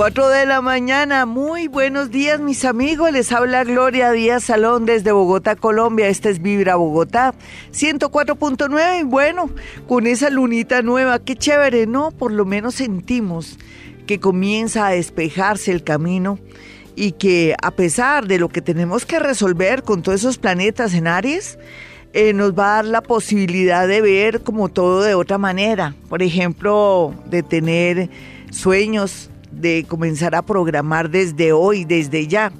4 de la mañana, muy buenos días mis amigos, les habla Gloria Díaz Salón desde Bogotá, Colombia, este es Vibra Bogotá, 104.9 y bueno, con esa lunita nueva, qué chévere, ¿no? Por lo menos sentimos que comienza a despejarse el camino y que a pesar de lo que tenemos que resolver con todos esos planetas en Aries, eh, nos va a dar la posibilidad de ver como todo de otra manera, por ejemplo, de tener sueños, de comenzar a programar desde hoy, desde ya.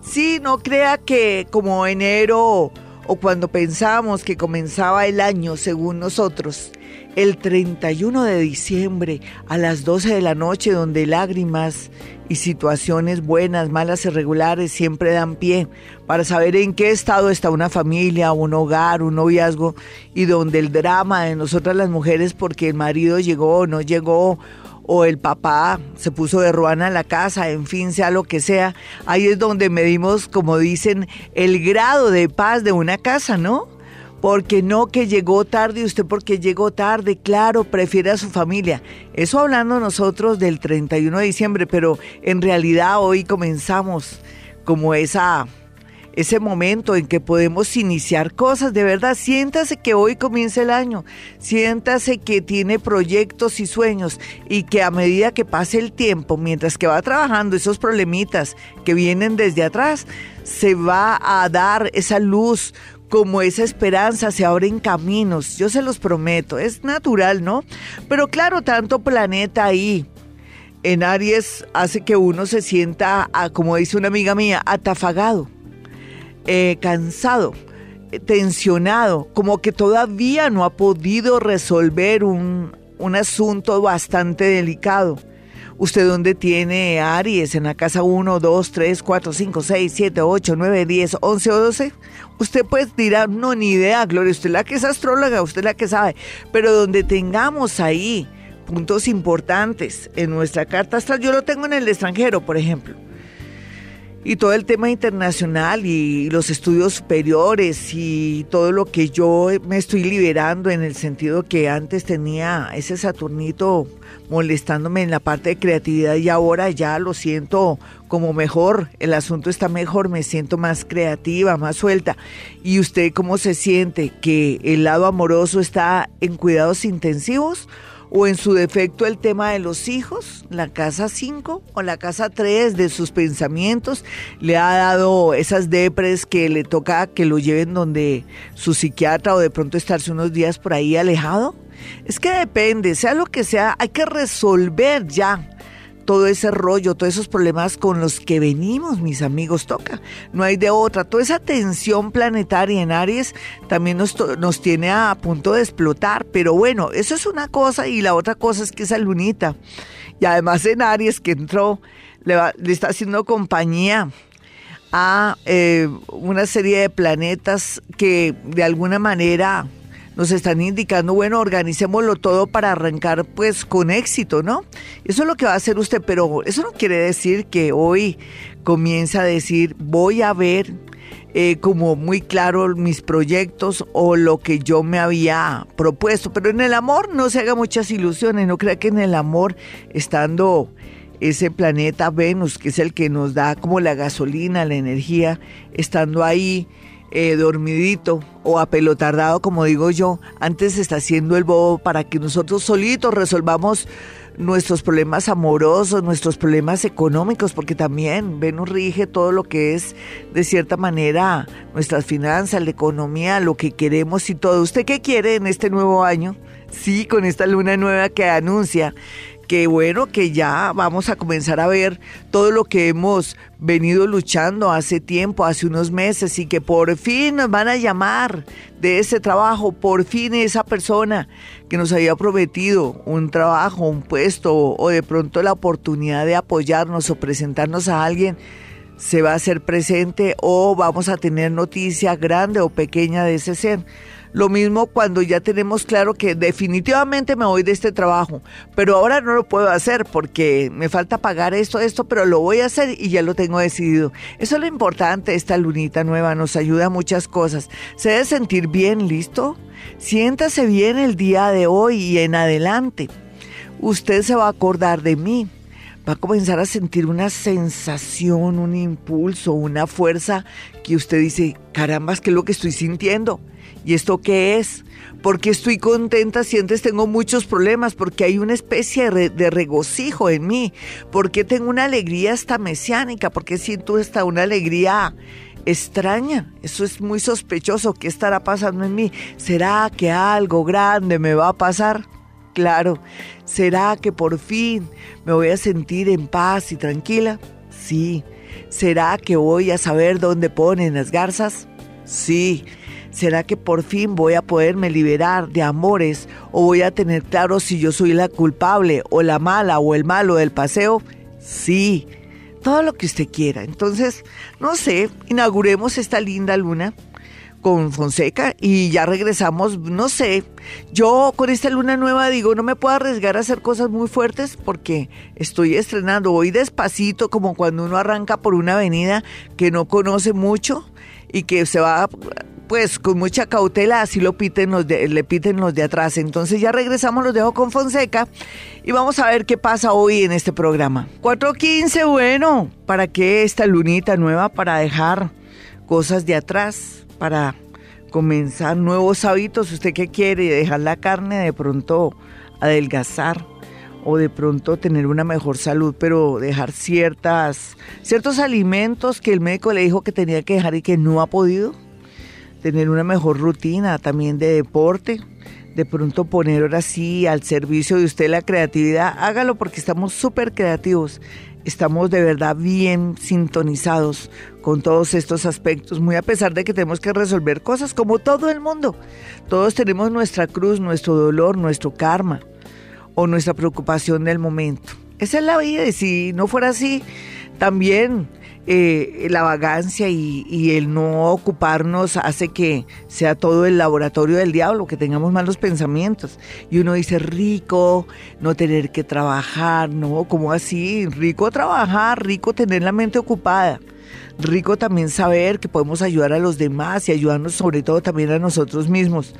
Sí, no crea que como enero o cuando pensamos que comenzaba el año, según nosotros, el 31 de diciembre a las 12 de la noche, donde lágrimas y situaciones buenas, malas, irregulares siempre dan pie para saber en qué estado está una familia, un hogar, un noviazgo y donde el drama de nosotras las mujeres porque el marido llegó o no llegó o el papá se puso de ruana en la casa, en fin, sea lo que sea. Ahí es donde medimos, como dicen, el grado de paz de una casa, ¿no? Porque no que llegó tarde, usted porque llegó tarde, claro, prefiere a su familia. Eso hablando nosotros del 31 de diciembre, pero en realidad hoy comenzamos como esa ese momento en que podemos iniciar cosas. De verdad, siéntase que hoy comienza el año, siéntase que tiene proyectos y sueños y que a medida que pase el tiempo, mientras que va trabajando esos problemitas que vienen desde atrás, se va a dar esa luz como esa esperanza se abren caminos, yo se los prometo, es natural, ¿no? Pero claro, tanto planeta ahí, en Aries hace que uno se sienta, como dice una amiga mía, atafagado. Eh, cansado, tensionado, como que todavía no ha podido resolver un, un asunto bastante delicado. ¿Usted dónde tiene Aries? ¿En la casa 1, 2, 3, 4, 5, 6, 7, 8, 9, 10, 11 o 12? Usted pues dirá, no, ni idea, Gloria, usted es la que es astróloga, usted es la que sabe. Pero donde tengamos ahí puntos importantes en nuestra carta astral, yo lo tengo en el extranjero, por ejemplo y todo el tema internacional y los estudios superiores y todo lo que yo me estoy liberando en el sentido que antes tenía ese Saturnito molestándome en la parte de creatividad y ahora ya lo siento como mejor, el asunto está mejor, me siento más creativa, más suelta. ¿Y usted cómo se siente? ¿Que el lado amoroso está en cuidados intensivos? O en su defecto el tema de los hijos, la casa 5 o la casa 3 de sus pensamientos, le ha dado esas depres que le toca que lo lleven donde su psiquiatra o de pronto estarse unos días por ahí alejado. Es que depende, sea lo que sea, hay que resolver ya todo ese rollo, todos esos problemas con los que venimos, mis amigos, toca. No hay de otra. Toda esa tensión planetaria en Aries también nos, nos tiene a punto de explotar. Pero bueno, eso es una cosa y la otra cosa es que esa lunita. Y además en Aries que entró, le, le está haciendo compañía a eh, una serie de planetas que de alguna manera nos están indicando, bueno, organicémoslo todo para arrancar pues con éxito, ¿no? Eso es lo que va a hacer usted, pero eso no quiere decir que hoy comienza a decir, voy a ver eh, como muy claro mis proyectos o lo que yo me había propuesto. Pero en el amor no se haga muchas ilusiones, no crea que en el amor, estando ese planeta Venus, que es el que nos da como la gasolina, la energía, estando ahí eh, dormidito o apelotardado, como digo yo, antes está haciendo el bobo para que nosotros solitos resolvamos nuestros problemas amorosos, nuestros problemas económicos, porque también Venus rige todo lo que es, de cierta manera, nuestras finanzas, la economía, lo que queremos y todo. ¿Usted qué quiere en este nuevo año? Sí, con esta luna nueva que anuncia que bueno, que ya vamos a comenzar a ver todo lo que hemos venido luchando hace tiempo, hace unos meses, y que por fin nos van a llamar de ese trabajo, por fin esa persona que nos había prometido un trabajo, un puesto, o de pronto la oportunidad de apoyarnos o presentarnos a alguien, se va a hacer presente o vamos a tener noticia grande o pequeña de ese ser. Lo mismo cuando ya tenemos claro que definitivamente me voy de este trabajo, pero ahora no lo puedo hacer porque me falta pagar esto, esto, pero lo voy a hacer y ya lo tengo decidido. Eso es lo importante, esta lunita nueva nos ayuda a muchas cosas. Se debe sentir bien, ¿listo? Siéntase bien el día de hoy y en adelante. Usted se va a acordar de mí va a comenzar a sentir una sensación, un impulso, una fuerza que usted dice, carambas, ¿qué es lo que estoy sintiendo? ¿Y esto qué es? ¿Por qué estoy contenta si antes tengo muchos problemas? Porque hay una especie de, regocijo en mí. Porque tengo una alegría hasta mesiánica. Porque siento hasta una alegría extraña. Eso es muy sospechoso. ¿Qué estará pasando en mí? ¿Será que algo grande me va a pasar? Claro. ¿Será que por fin me voy a sentir en paz y tranquila? Sí. ¿Será que voy a saber dónde ponen las garzas? Sí. ¿Será que por fin voy a poderme liberar de amores o voy a tener claro si yo soy la culpable o la mala o el malo del paseo? Sí, todo lo que usted quiera. Entonces, no sé, inauguremos esta linda luna con Fonseca y ya regresamos, no sé, yo con esta luna nueva digo, no me puedo arriesgar a hacer cosas muy fuertes porque estoy estrenando, voy despacito como cuando uno arranca por una avenida que no conoce mucho y que se va pues con mucha cautela, así lo piten los de, le piten los de atrás. Entonces ya regresamos, los dejo con Fonseca y vamos a ver qué pasa hoy en este programa. 4.15, bueno, ¿para qué esta lunita nueva? Para dejar cosas de atrás, para comenzar nuevos hábitos. ¿Usted qué quiere? Dejar la carne, de pronto adelgazar o de pronto tener una mejor salud, pero dejar ciertas, ciertos alimentos que el médico le dijo que tenía que dejar y que no ha podido tener una mejor rutina también de deporte, de pronto poner ahora sí al servicio de usted la creatividad, hágalo porque estamos súper creativos, estamos de verdad bien sintonizados con todos estos aspectos, muy a pesar de que tenemos que resolver cosas como todo el mundo. Todos tenemos nuestra cruz, nuestro dolor, nuestro karma o nuestra preocupación del momento. Esa es la vida y si no fuera así, también eh, la vagancia y, el no ocuparnos hace que sea todo el laboratorio del diablo, que tengamos malos pensamientos. Y uno dice, rico no tener que trabajar, ¿no? como así? Rico trabajar, rico tener la mente ocupada. Rico también saber que podemos ayudar a los demás y ayudarnos sobre todo también a nosotros mismos.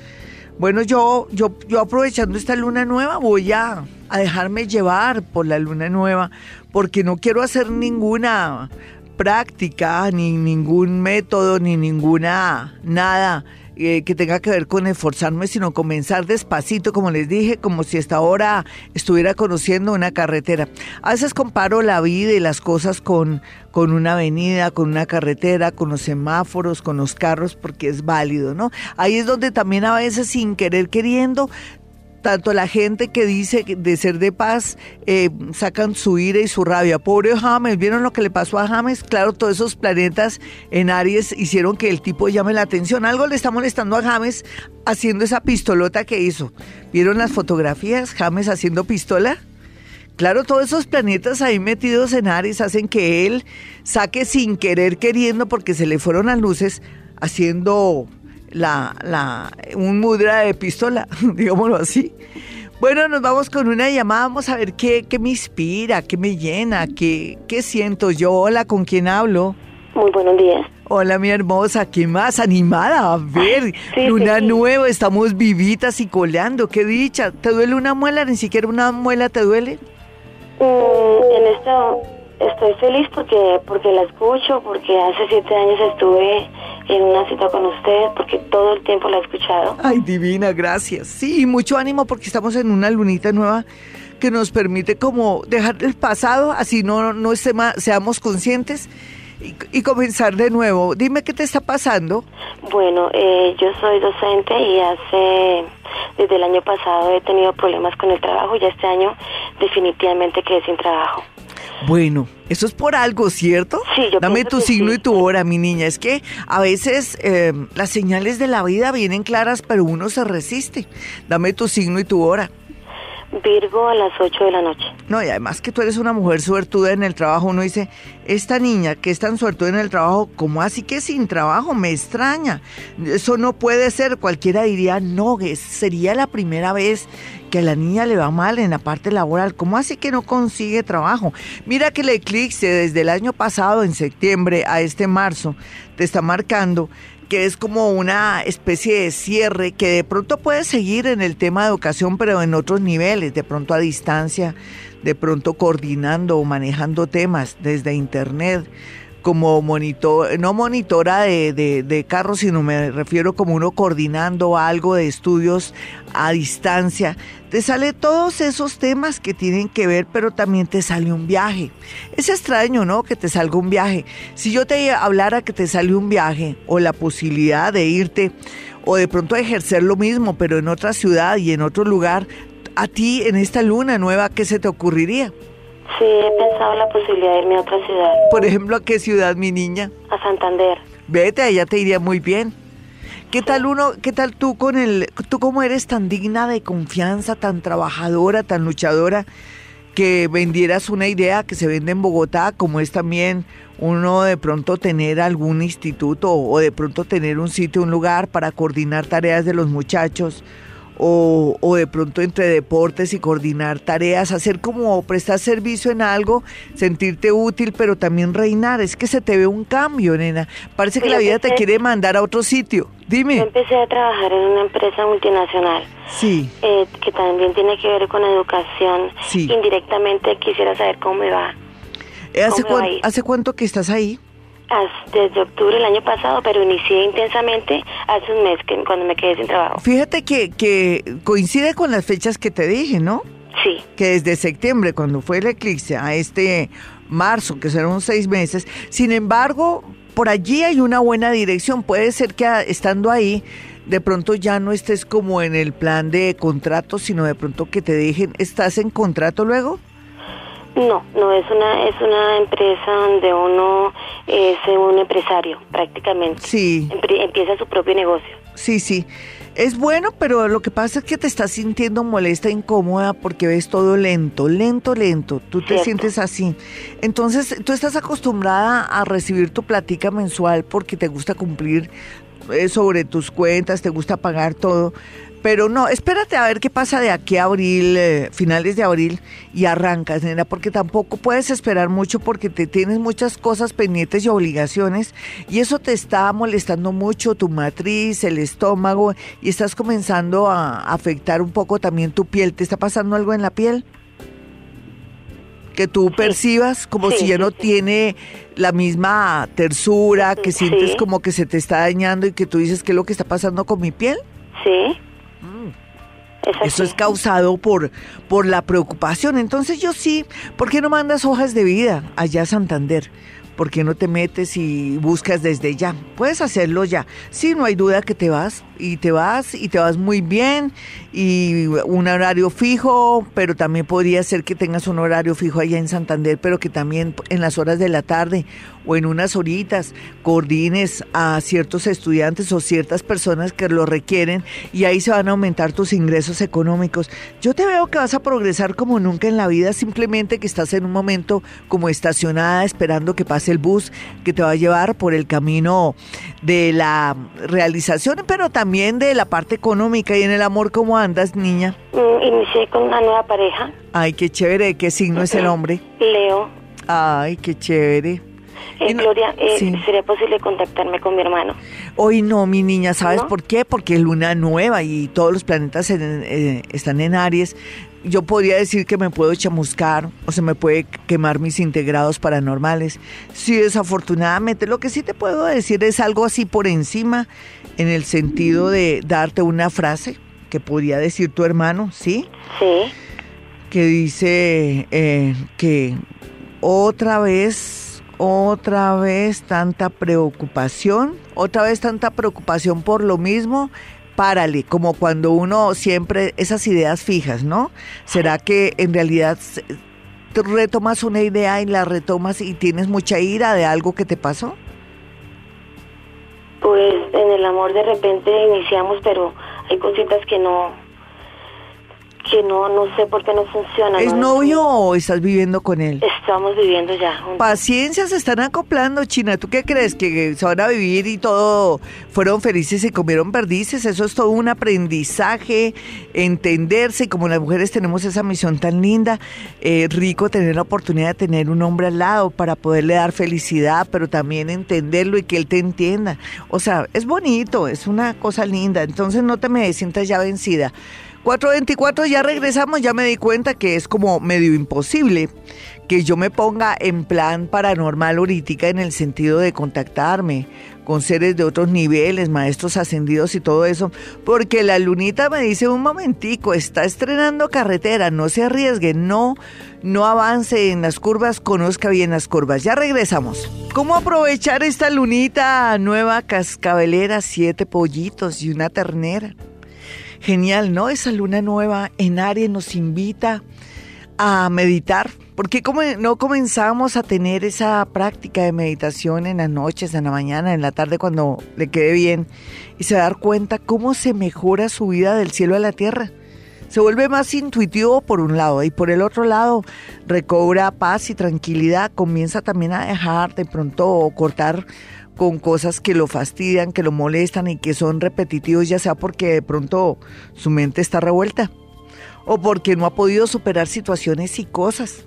Bueno, yo, yo, yo aprovechando esta luna nueva voy a, a dejarme llevar por la luna nueva porque no quiero hacer ninguna práctica, ni ningún método, ni ninguna nada eh, que tenga que ver con esforzarme, sino comenzar despacito, como les dije, como si hasta ahora estuviera conociendo una carretera. A veces comparo la vida y las cosas con, con una avenida, con una carretera, con los semáforos, con los carros, porque es válido, ¿no? Ahí es donde también a veces sin querer queriendo tanto la gente que dice de ser de paz eh, sacan su ira y su rabia. Pobre James, ¿vieron lo que le pasó a James? Claro, todos esos planetas en Aries hicieron que el tipo llame la atención. Algo le está molestando a James haciendo esa pistolota que hizo. ¿Vieron las fotografías? James haciendo pistola. Claro, todos esos planetas ahí metidos en Aries hacen que él saque sin querer queriendo porque se le fueron las luces haciendo la, la, un mudra de pistola, digámoslo así. Bueno, nos vamos con una llamada, vamos a ver qué, qué me inspira, qué me llena, qué, qué siento yo. Hola, ¿con quién hablo? Muy buenos días. Hola, mi hermosa, qué más animada. A ver, luna nueva, estamos vivitas y coleando, qué dicha. ¿Te duele una muela? ¿Ni siquiera una muela te duele? Mm, en esto estoy feliz porque, porque la escucho, porque hace siete años estuve en una cita con usted porque todo el tiempo la he escuchado. Ay, divina, gracias. Sí, mucho ánimo porque estamos en una lunita nueva que nos permite como dejar el pasado, así no, no seamos conscientes y, comenzar de nuevo. Dime qué te está pasando. Bueno, eh, yo soy docente y hace, desde el año pasado he tenido problemas con el trabajo y este año definitivamente quedé sin trabajo. Bueno, eso es por algo, ¿cierto? Sí, yo Dame tu signo y tu hora, mi niña. Es que a veces eh, las señales de la vida vienen claras, pero uno se resiste. Dame tu signo y tu hora. Virgo a las 8 de la noche. No, y además que tú eres una mujer suertuda en el trabajo, uno dice, esta niña que es tan suertuda en el trabajo, ¿cómo así que sin trabajo? Me extraña. Eso no puede ser. Cualquiera diría, no, sería la primera vez que a la niña le va mal en la parte laboral. ¿Cómo así que no consigue trabajo? Mira que el eclipse desde el año pasado, en septiembre, a este marzo, te está marcando que es como una especie de cierre que de pronto puede seguir en el tema de educación, pero en otros niveles, de pronto a distancia, de pronto coordinando o manejando temas desde internet como monitor, no monitora de, de, carros, sino me refiero como uno coordinando algo de estudios a distancia. Te sale todos esos temas que tienen que ver, pero también te sale un viaje. Es extraño, ¿no? Que te salga un viaje. Si yo te hablara que te sale un viaje o la posibilidad de irte o de pronto ejercer lo mismo, pero en otra ciudad y en otro lugar, a ti en esta luna nueva, ¿qué se te ocurriría? Sí, he pensado la posibilidad de irme a otra ciudad. Por ejemplo, ¿a qué ciudad, mi niña? A Santander. Vete, allá te iría muy bien. ¿Qué tal uno, qué tal tú con el, tú cómo eres tan digna de confianza, tan trabajadora, tan luchadora, que vendieras una idea que se vende en Bogotá, como es también uno de pronto tener algún instituto o de pronto tener un sitio, un lugar para coordinar tareas de los muchachos o, o, de pronto entre deportes y coordinar tareas, hacer como prestar servicio en algo, sentirte útil, pero también reinar. Es que se te ve un cambio, nena. Parece que la vida te quiere mandar a otro sitio. Dime. Yo empecé a trabajar en una empresa multinacional. Sí. Eh, que también tiene que ver con educación. Sí. Indirectamente quisiera saber cómo me va. Eh, ¿Hace, ¿Hace cuánto que estás ahí? Desde octubre del año pasado, pero inicié intensamente hace un mes que, cuando me quedé sin trabajo. Fíjate que, que coincide con las fechas que te dije, ¿no? Sí. Que desde septiembre, cuando fue el eclipse, a este marzo, que serán seis meses. Sin embargo, por allí hay una buena dirección. Puede ser que estando ahí, de pronto ya no estés como en el plan de contrato, sino de pronto que te dejen, ¿estás en contrato luego? No, no es una es una empresa donde uno es un empresario prácticamente. Sí. empieza su propio negocio. Sí, sí. Es bueno, pero lo que pasa es que te estás sintiendo molesta, incómoda, porque ves todo lento, lento, lento. Tú te sientes así. Entonces, tú estás acostumbrada a recibir tu platica mensual porque te gusta cumplir eh, sobre tus cuentas, te gusta pagar todo. Pero no, espérate a ver qué pasa de aquí a abril, eh, finales de abril, y arrancas, nena, porque tampoco puedes esperar mucho porque te tienes muchas cosas pendientes y obligaciones, y eso te está molestando mucho tu matriz, el estómago, y estás comenzando a afectar un poco también tu piel. ¿Te está pasando algo en la piel? que tú percibas como si ya no tiene la misma tersura, que sientes como que se te está dañando y que tú dices, ¿qué es lo que está pasando con mi piel? Sí. Eso es causado por, por la preocupación. Entonces yo sí, ¿por qué no mandas hojas de vida allá a Santander? ¿Por qué no te metes y buscas desde ya? Puedes hacerlo ya. Sí, no hay duda que te vas y te vas y te vas muy bien y un horario fijo, pero también podría ser que tengas un horario fijo allá en Santander, pero que también en las horas de la tarde o en unas horitas coordines a ciertos estudiantes o ciertas personas que lo requieren y ahí se van a aumentar tus ingresos económicos. Yo te veo que vas a progresar como nunca en la vida, simplemente que estás en un momento como estacionada esperando que pase el bus que te va a llevar por el camino de la realización, pero también de la parte económica y en el amor, ¿cómo andas, niña? Mm, inicié con una nueva pareja. Ay, qué chévere, ¿qué signo es el hombre? Leo. Ay, qué chévere. Eh, Gloria, eh, ¿sería posible contactarme con mi hermano? Hoy no, mi niña, ¿sabes por qué? Porque es luna nueva y todos los planetas eh, están en Aries. Yo podría decir que me puedo chamuscar o se me puede quemar mis integrados paranormales. Sí, desafortunadamente. Lo que sí te puedo decir es algo así por encima, en el sentido de darte una frase que podría decir tu hermano, ¿sí? Sí. Que dice que otra vez otra vez tanta preocupación, otra vez tanta preocupación por lo mismo, párale, como cuando uno siempre esas ideas fijas, ¿no? ¿Será que en realidad retomas una idea y la retomas y tienes mucha ira de algo que te pasó? Pues en el amor de repente iniciamos, pero hay cositas que no, que no, no sé por qué no funciona. ¿Es novio o estás viviendo con él? Estamos viviendo ya. Paciencia, se están acoplando, China. ¿Tú qué crees? ¿Que se van a vivir y todo fueron felices y comieron perdices? Eso es todo un aprendizaje, entenderse. Y como las mujeres tenemos esa misión tan linda, eh, rico tener la oportunidad de tener un hombre al lado para poderle dar felicidad, pero también entenderlo y que él te entienda. O sea, es bonito, es una cosa linda. Entonces no te me sientas ya vencida. 424 ya regresamos, ya me di cuenta que es como medio imposible que yo me ponga en plan paranormal ahorita en el sentido de contactarme con seres de otros niveles, maestros ascendidos y todo eso, porque la lunita me dice un momentico, está estrenando carretera, no se arriesgue, no, no avance en las curvas, conozca bien las curvas. Ya regresamos. ¿Cómo aprovechar esta lunita nueva cascabelera, siete pollitos y una ternera? Genial, ¿no? Esa luna nueva en Aries nos invita a meditar. porque como no comenzamos a tener esa práctica de meditación en las noches, en la mañana, en la tarde cuando le quede bien y se dar cuenta cómo se mejora su vida del cielo a la tierra? Se vuelve más intuitivo por un lado y por el otro lado recobra paz y tranquilidad, comienza también a dejar de pronto cortar con cosas que lo fastidian, que lo molestan y que son repetitivos, ya sea porque de pronto su mente está revuelta o porque no ha podido superar situaciones y cosas.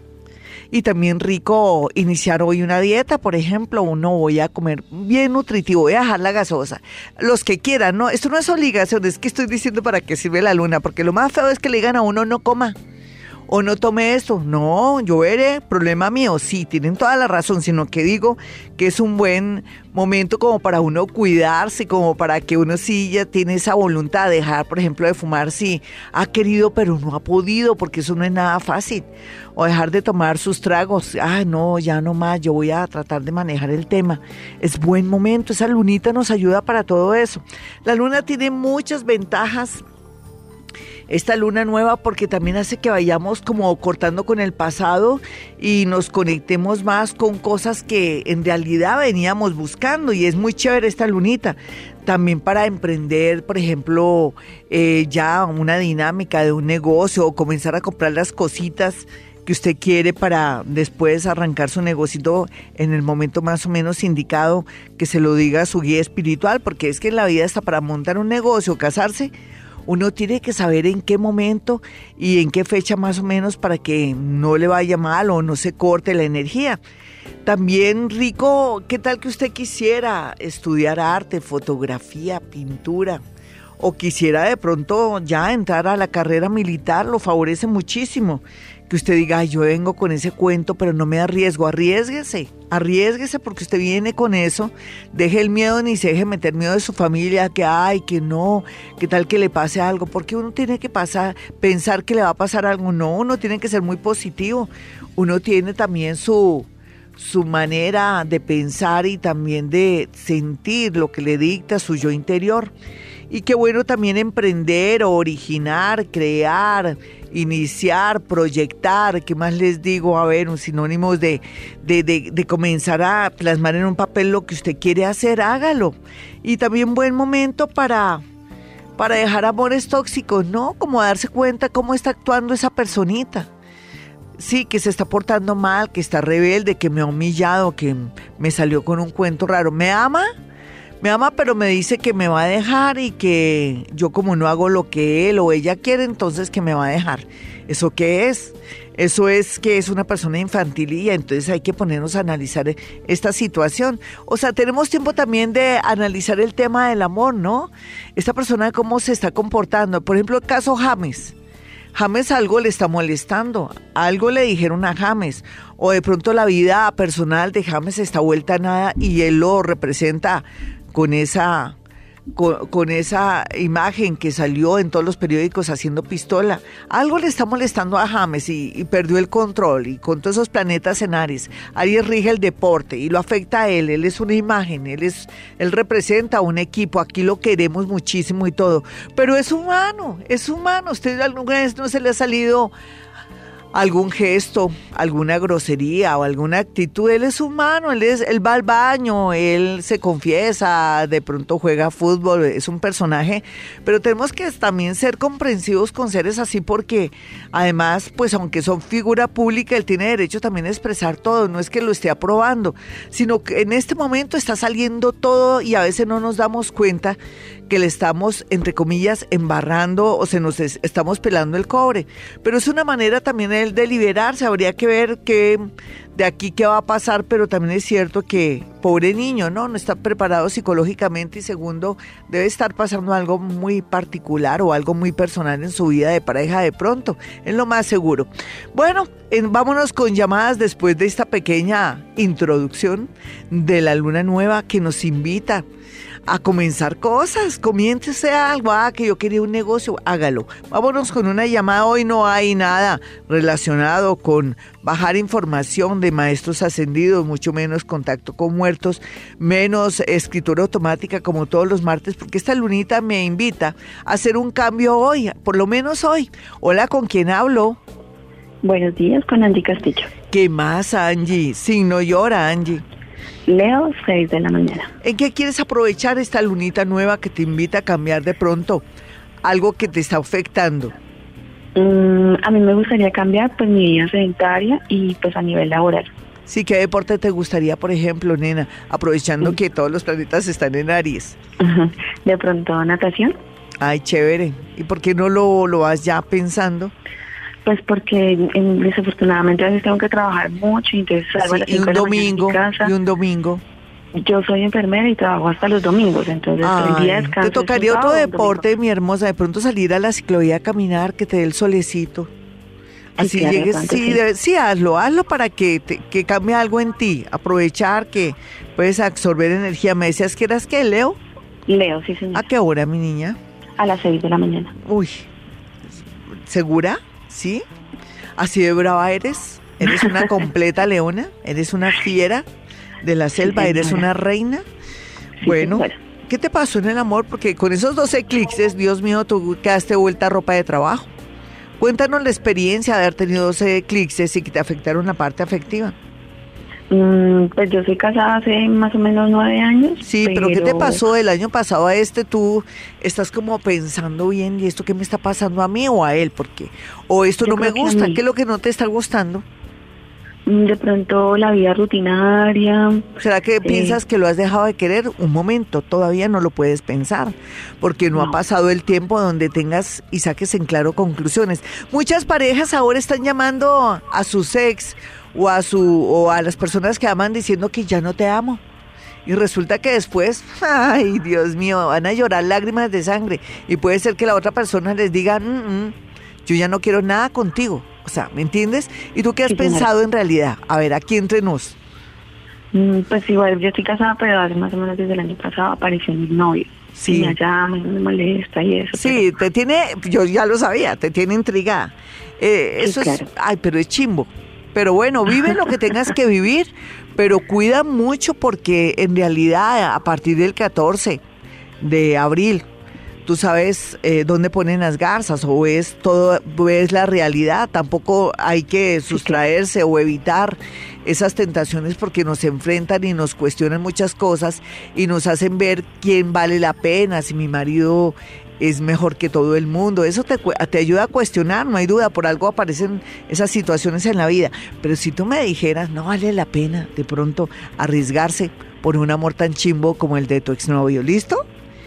Y también rico iniciar hoy una dieta, por ejemplo, uno voy a comer bien nutritivo, voy a dejar la gasosa. Los que quieran, no, esto no es obligación, es que estoy diciendo para que sirve la luna, porque lo más feo es que le digan a uno no coma o no tome esto. No, yo veré, problema mío. Sí, tienen toda la razón, sino que digo que es un buen momento como para uno cuidarse, como para que uno sí ya tiene esa voluntad de dejar, por ejemplo, de fumar, sí, ha querido pero no ha podido, porque eso no es nada fácil. O dejar de tomar sus tragos. Ah, no, ya no más, yo voy a tratar de manejar el tema. Es buen momento, esa lunita nos ayuda para todo eso. La luna tiene muchas ventajas esta luna nueva porque también hace que vayamos como cortando con el pasado y nos conectemos más con cosas que en realidad veníamos buscando y es muy chévere esta lunita. También para emprender, por ejemplo, eh, ya una dinámica de un negocio o comenzar a comprar las cositas que usted quiere para después arrancar su negocio en el momento más o menos indicado que se lo diga su guía espiritual, porque es que en la vida está para montar un negocio, casarse, uno tiene que saber en qué momento y en qué fecha más o menos para que no le vaya mal o no se corte la energía. También rico, ¿qué tal que usted quisiera estudiar arte, fotografía, pintura? O quisiera de pronto ya entrar a la carrera militar, lo favorece muchísimo que usted diga, yo vengo con ese cuento, pero no me arriesgo, arriesguese, arriesguese porque usted viene con eso, deje el miedo ni se deje meter miedo de su familia, que ay, que no, que tal que le pase algo, porque uno tiene que pasar, pensar que le va a pasar algo, no, uno tiene que ser muy positivo, uno tiene también su, su manera de pensar y también de sentir lo que le dicta su yo interior. Y qué bueno también emprender, originar, crear, iniciar, proyectar, ¿qué más les digo? A ver, un sinónimo de, de, de, comenzar a plasmar en un papel lo que usted quiere hacer, hágalo. Y también buen momento para, para dejar amores tóxicos, ¿no? Como darse cuenta cómo está actuando esa personita. Sí, que se está portando mal, que está rebelde, que me ha humillado, que me salió con un cuento raro. ¿Me ama? Me ama, pero me dice que me va a dejar y que yo como no hago lo que él o ella quiere, entonces que me va a dejar. ¿Eso qué es? Eso es que es una persona infantil y entonces hay que ponernos a analizar esta situación. O sea, tenemos tiempo también de analizar el tema del amor, ¿no? Esta persona cómo se está comportando. Por ejemplo, el caso James. James algo le está molestando, algo le dijeron a James, o de pronto la vida personal de James está vuelta a nada y él lo representa con esa, con, esa imagen que salió en todos los periódicos haciendo pistola. Algo le está molestando a James y, perdió el control y con todos esos planetas en Aries. Aries rige el deporte y lo afecta a él. Él es una imagen, él, es, él representa un equipo. Aquí lo queremos muchísimo y todo. Pero es humano, es humano. Usted alguna vez no se le ha salido algún gesto, alguna grosería o alguna actitud. Él es humano, él, es, él va al baño, él se confiesa, de pronto juega fútbol, es un personaje, pero tenemos que también ser comprensivos con seres así porque además, pues aunque son figura pública, él tiene derecho también a expresar todo, no es que lo esté aprobando, sino que en este momento está saliendo todo y a veces no nos damos cuenta que le estamos, entre comillas, embarrando o se nos estamos pelando el cobre. Pero es una manera también el de liberarse. Habría que ver qué de aquí qué va a pasar, pero también es cierto que pobre niño, ¿no? No está preparado psicológicamente y segundo, debe estar pasando algo muy particular o algo muy personal en su vida de pareja de pronto, es lo más seguro. Bueno, vámonos con llamadas después de esta pequeña introducción de la luna nueva que nos invita a comenzar cosas. Comiéntese algo. Ah, que yo quería un negocio, hágalo. Vámonos con una llamada. Hoy no hay nada relacionado con bajar información de maestros ascendidos, mucho menos contacto con muertos, menos escritura automática como todos los martes, porque esta lunita me invita a hacer un cambio hoy, por lo menos hoy. Hola, ¿con quién hablo? Buenos días, con Angie Castillo. ¿Qué más, Angie? no llora, Angie. Leo, 6 de la mañana. ¿En qué quieres aprovechar esta lunita nueva que te invita a cambiar de pronto algo que te está afectando? Mm, a mí me gustaría cambiar pues mi vida sedentaria y pues a nivel laboral. Sí, ¿qué deporte te gustaría, por ejemplo, nena? Aprovechando que todos los planetas están en Aries. De pronto, natación. Ay, chévere. ¿Y por qué no lo, lo vas ya pensando? Pues porque desafortunadamente a veces tengo que trabajar mucho y entonces salgo a las y un domingo, y un domingo. Yo soy enfermera y trabajo hasta los domingos, entonces el día descanso. Te tocaría otro deporte, mi hermosa, de pronto salir a la ciclovía a caminar, que te dé el solecito. Así llegues, sí, sí. hazlo, hazlo para que, que cambie algo en ti, aprovechar que puedes absorber energía. ¿Me decías que eras qué, Leo? Leo, sí, señor. ¿A qué hora, mi niña? A las seis de la mañana. Uy, ¿segura? ¿Sí? Así de brava eres. Eres una completa leona, eres una fiera de la selva, eres una reina. bueno, ¿qué te pasó en el amor? Porque con esos 12 eclipses, Dios mío, tú quedaste vuelta a ropa de trabajo. Cuéntanos la experiencia de haber tenido 12 eclipses y que te afectaron la parte afectiva. Mm, pues yo soy casada hace más o menos nueve años. Sí, pero... ¿qué te pasó el año pasado a este? Tú estás como pensando bien, ¿y esto qué me está pasando a mí o a él? Porque, o esto no me gusta, ¿qué es lo que no te está gustando? Mm, de pronto la vida rutinaria. ¿Será que eh, piensas que lo has dejado de querer? Un momento, todavía no lo puedes pensar, porque no, ha pasado el tiempo donde tengas y saques en claro conclusiones. Muchas parejas ahora están llamando a sus ex o a su o a las personas que aman diciendo que ya no te amo. Y resulta que después, ay Dios mío, van a llorar lágrimas de sangre. Y puede ser que la otra persona les diga, mm, mm, yo ya no quiero nada contigo. O sea, ¿me entiendes? ¿Y tú qué has pensado en realidad? A ver, aquí entre nos. Mm, pues igual, yo estoy casada, pero hace más o menos desde el año pasado apareció mi novio. Sí. Y me llama, me molesta y eso. Sí, te tiene, yo ya lo sabía, te tiene intrigada. Eh, eso es, ay, pero es chimbo. Pero bueno, vive lo que tengas que vivir, pero cuida mucho porque en realidad a partir del 14 de abril, tú sabes eh, dónde ponen las garzas o es todo, es la realidad. Tampoco hay que sustraerse o evitar esas tentaciones porque nos enfrentan y nos cuestionan muchas cosas y nos hacen ver quién vale la pena, si mi marido es mejor que todo el mundo. Eso te, te ayuda a cuestionar, no hay duda, por algo aparecen esas situaciones en la vida. Pero si tú me dijeras, no vale la pena de pronto arriesgarse por un amor tan chimbo como el de tu exnovio, ¿listo?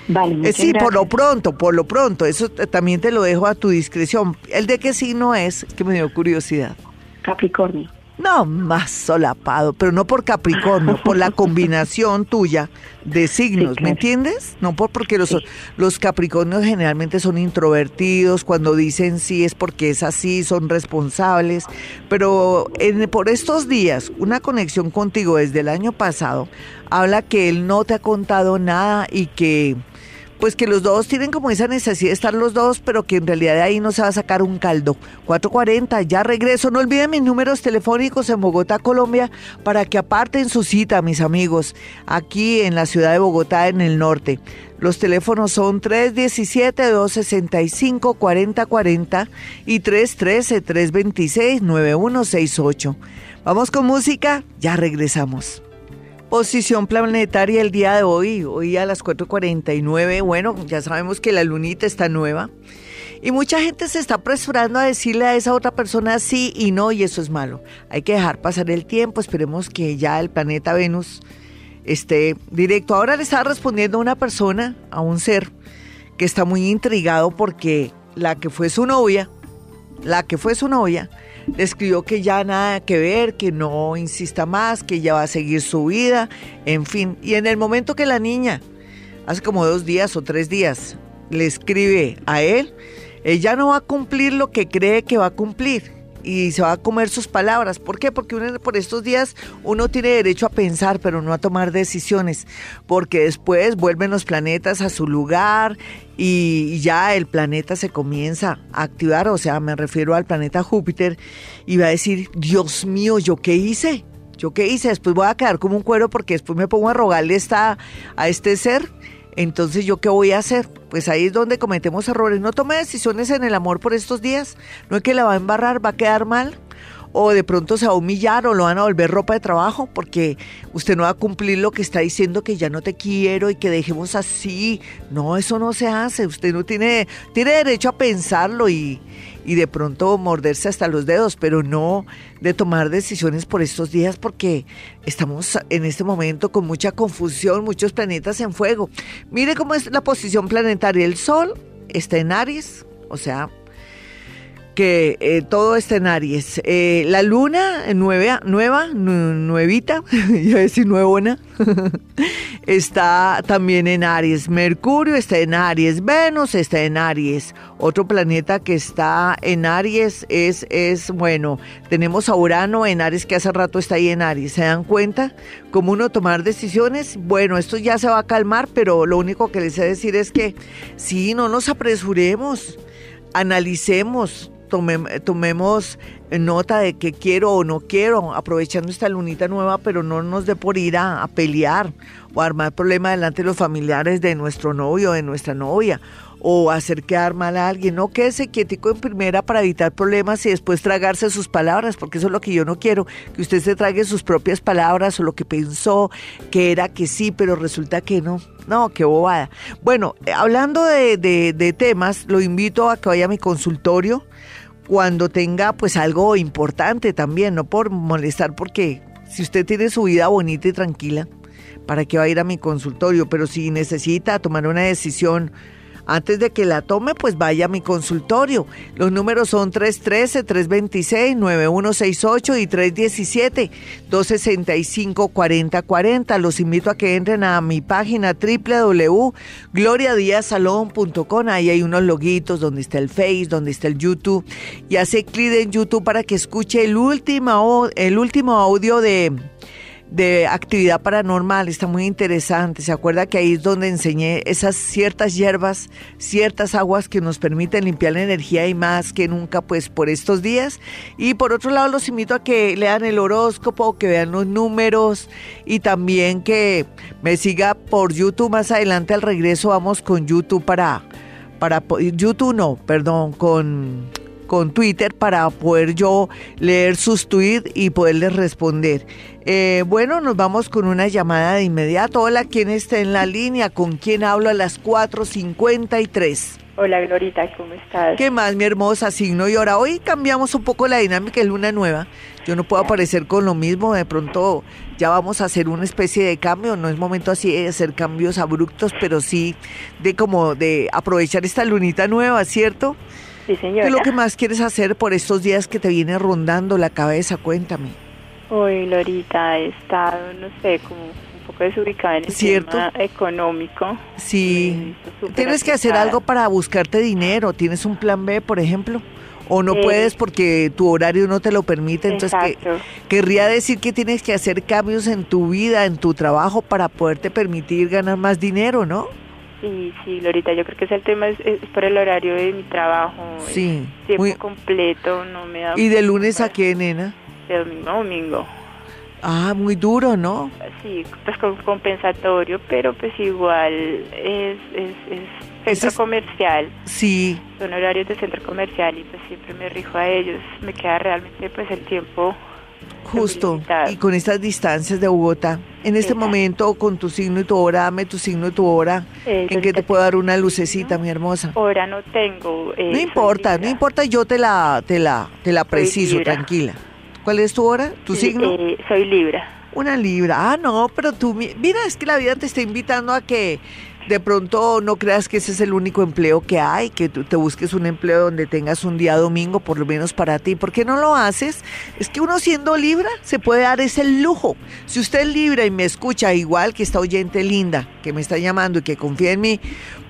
Vale, eh, sí, por lo pronto, por lo pronto, eso también te lo dejo a tu discreción. El de qué signo es, que me dio curiosidad. Capricornio. No, más solapado, pero no por Capricornio, por la combinación tuya de signos, ¿me entiendes? No por porque los, los Capricornios generalmente son introvertidos, cuando dicen sí es porque es así, son responsables, pero en, por estos días, una conexión contigo desde el año pasado habla que él no te ha contado nada y que pues que los dos tienen como esa necesidad de estar los dos, pero que en realidad de ahí no se va a sacar un caldo. 440, ya regreso. No olviden mis números telefónicos en Bogotá, Colombia, para que aparten su cita, mis amigos, aquí en la ciudad de Bogotá, en el norte. Los teléfonos son 317-265-4040 y 313-326-9168. Vamos con música, ya regresamos. Posición planetaria el día de hoy, hoy a las 4.49. Bueno, ya sabemos que la lunita está nueva. Y mucha gente se está apresurando a decirle a esa otra persona sí y no, y eso es malo. Hay que dejar pasar el tiempo, esperemos que ya el planeta Venus esté directo. Ahora le estaba respondiendo a una persona, a un ser, que está muy intrigado porque la que fue su novia, la que fue su novia, le escribió que ya nada que ver, que no insista más, que ya va a seguir su vida, en fin. Y en el momento que la niña, hace como dos días o tres días, le escribe a él, ella no va a cumplir lo que cree que va a cumplir y se va a comer sus palabras. ¿Por qué? Porque uno, por estos días uno tiene derecho a pensar, pero no a tomar decisiones, porque después vuelven los planetas a su lugar y ya el planeta se comienza a activar, o sea, me refiero al planeta Júpiter, y va a decir, Dios mío, ¿yo qué hice? ¿Yo qué hice? Después voy a quedar como un cuero porque después me pongo a rogarle esta, a este ser entonces, ¿yo qué voy a hacer? Pues ahí es donde cometemos errores. No tome decisiones en el amor por estos días. No es que la va a embarrar, va a quedar mal. O de pronto se va a humillar o lo van a volver ropa de trabajo porque usted no va a cumplir lo que está diciendo que ya no te quiero y que dejemos así. No, eso no se hace. Usted no tiene, tiene derecho a pensarlo y, y de pronto morderse hasta los dedos, pero no de tomar decisiones por estos días porque estamos en este momento con mucha confusión, muchos planetas en fuego. Mire cómo es la posición planetaria. El Sol está en Aries, o sea, que eh, todo está en Aries. Eh, la luna nueva, nueva, nuevita, yo decir nuevona, está también en Aries. Mercurio está en Aries. Venus está en Aries. Otro planeta que está en Aries es, es, bueno, tenemos a Urano en Aries que hace rato está ahí en Aries. ¿Se dan cuenta? Como uno tomar decisiones. Bueno, esto ya se va a calmar, pero lo único que les he decir es que sí, no nos apresuremos analicemos, tomemos nota de que quiero o no quiero, aprovechando esta lunita nueva, pero no nos dé por ir a, pelear o armar problemas delante de los familiares de nuestro novio o de nuestra novia o hacer quedar mal a alguien. No quédese quietico en primera para evitar problemas y después tragarse sus palabras, porque eso es lo que yo no quiero, que usted se trague sus propias palabras o lo que pensó que era que sí, pero resulta que no. No, qué bobada. Bueno, hablando de, de temas, lo invito a que vaya a mi consultorio cuando tenga pues algo importante también, no por molestar, porque si usted tiene su vida bonita y tranquila, ¿para qué va a ir a mi consultorio? Pero si necesita tomar una decisión antes de que la tome, pues vaya a mi consultorio. Los números son 313-326-9168 y 317-265-4040. Los invito a que entren a mi página www.gloriadiasalón.com. Ahí hay unos loguitos donde está el Face, donde está el YouTube. Y hace clic en YouTube para que escuche el último, el último audio de de actividad paranormal, está muy interesante. ¿Se acuerda que ahí es donde enseñé esas ciertas hierbas, ciertas aguas que nos permiten limpiar la energía y más que nunca pues por estos días? Y por otro lado los invito a que lean el horóscopo, que vean los números y también que me siga por YouTube más adelante al regreso vamos con YouTube para para YouTube no, perdón, con con Twitter para poder yo leer sus tweets y poderles responder. Eh, bueno, nos vamos con una llamada de inmediato. Hola, ¿quién está en la línea? ¿Con quién hablo a las 4.53? Hola, Glorita, ¿cómo estás? ¿Qué más, mi hermosa signo? Y ahora hoy cambiamos un poco la dinámica, es luna nueva. Yo no puedo aparecer con lo mismo, de pronto ya vamos a hacer una especie de cambio, no es momento así de hacer cambios abruptos, pero sí de como de aprovechar esta lunita nueva, ¿cierto? Sí, señora. ¿Qué es lo que más quieres hacer por estos días que te viene rondando la cabeza? Cuéntame. Hoy, Lorita, he estado, no sé, como un poco desubicada en el tema económico. Sí. ¿Tienes que hacer algo para buscarte dinero? ¿Tienes un plan B, por ejemplo? o no eh, puedes porque tu horario no te lo permite. Entonces, que, querría decir que tienes que hacer cambios en tu vida, en tu trabajo, para poderte permitir ganar más dinero, ¿no? Sí, sí, Lorita, yo creo que ese el tema es, por el horario de mi trabajo. Sí. Tiempo completo, no me da... ¿Y de lunes a qué, nena? De domingo a domingo. Ah, muy duro, ¿no? Sí, pues con compensatorio, pero pues igual es, es, centro comercial. Sí. Son horarios de centro comercial y pues siempre me rijo a ellos. Me queda realmente pues el tiempo Justo, y con estas distancias de Bogotá. En este momento, con tu signo y tu hora, dame tu signo y tu hora. ¿En qué te puedo dar una lucecita, mi hermosa? Hora no tengo. Eh, no importa, no importa, yo te la, te la, te la preciso, tranquila. ¿Cuál es tu hora? ¿Tu signo? Eh, soy Libra. Una libra. Ah, no, pero tú, mira, es que la vida te está invitando a que de pronto no creas que ese es el único empleo que hay, que tú te busques un empleo donde tengas un día domingo por lo menos para ti. ¿Por qué no lo haces? Es que uno siendo libra se puede dar ese lujo. Si usted es libra y me escucha igual que esta oyente linda que me está llamando y que confía en mí,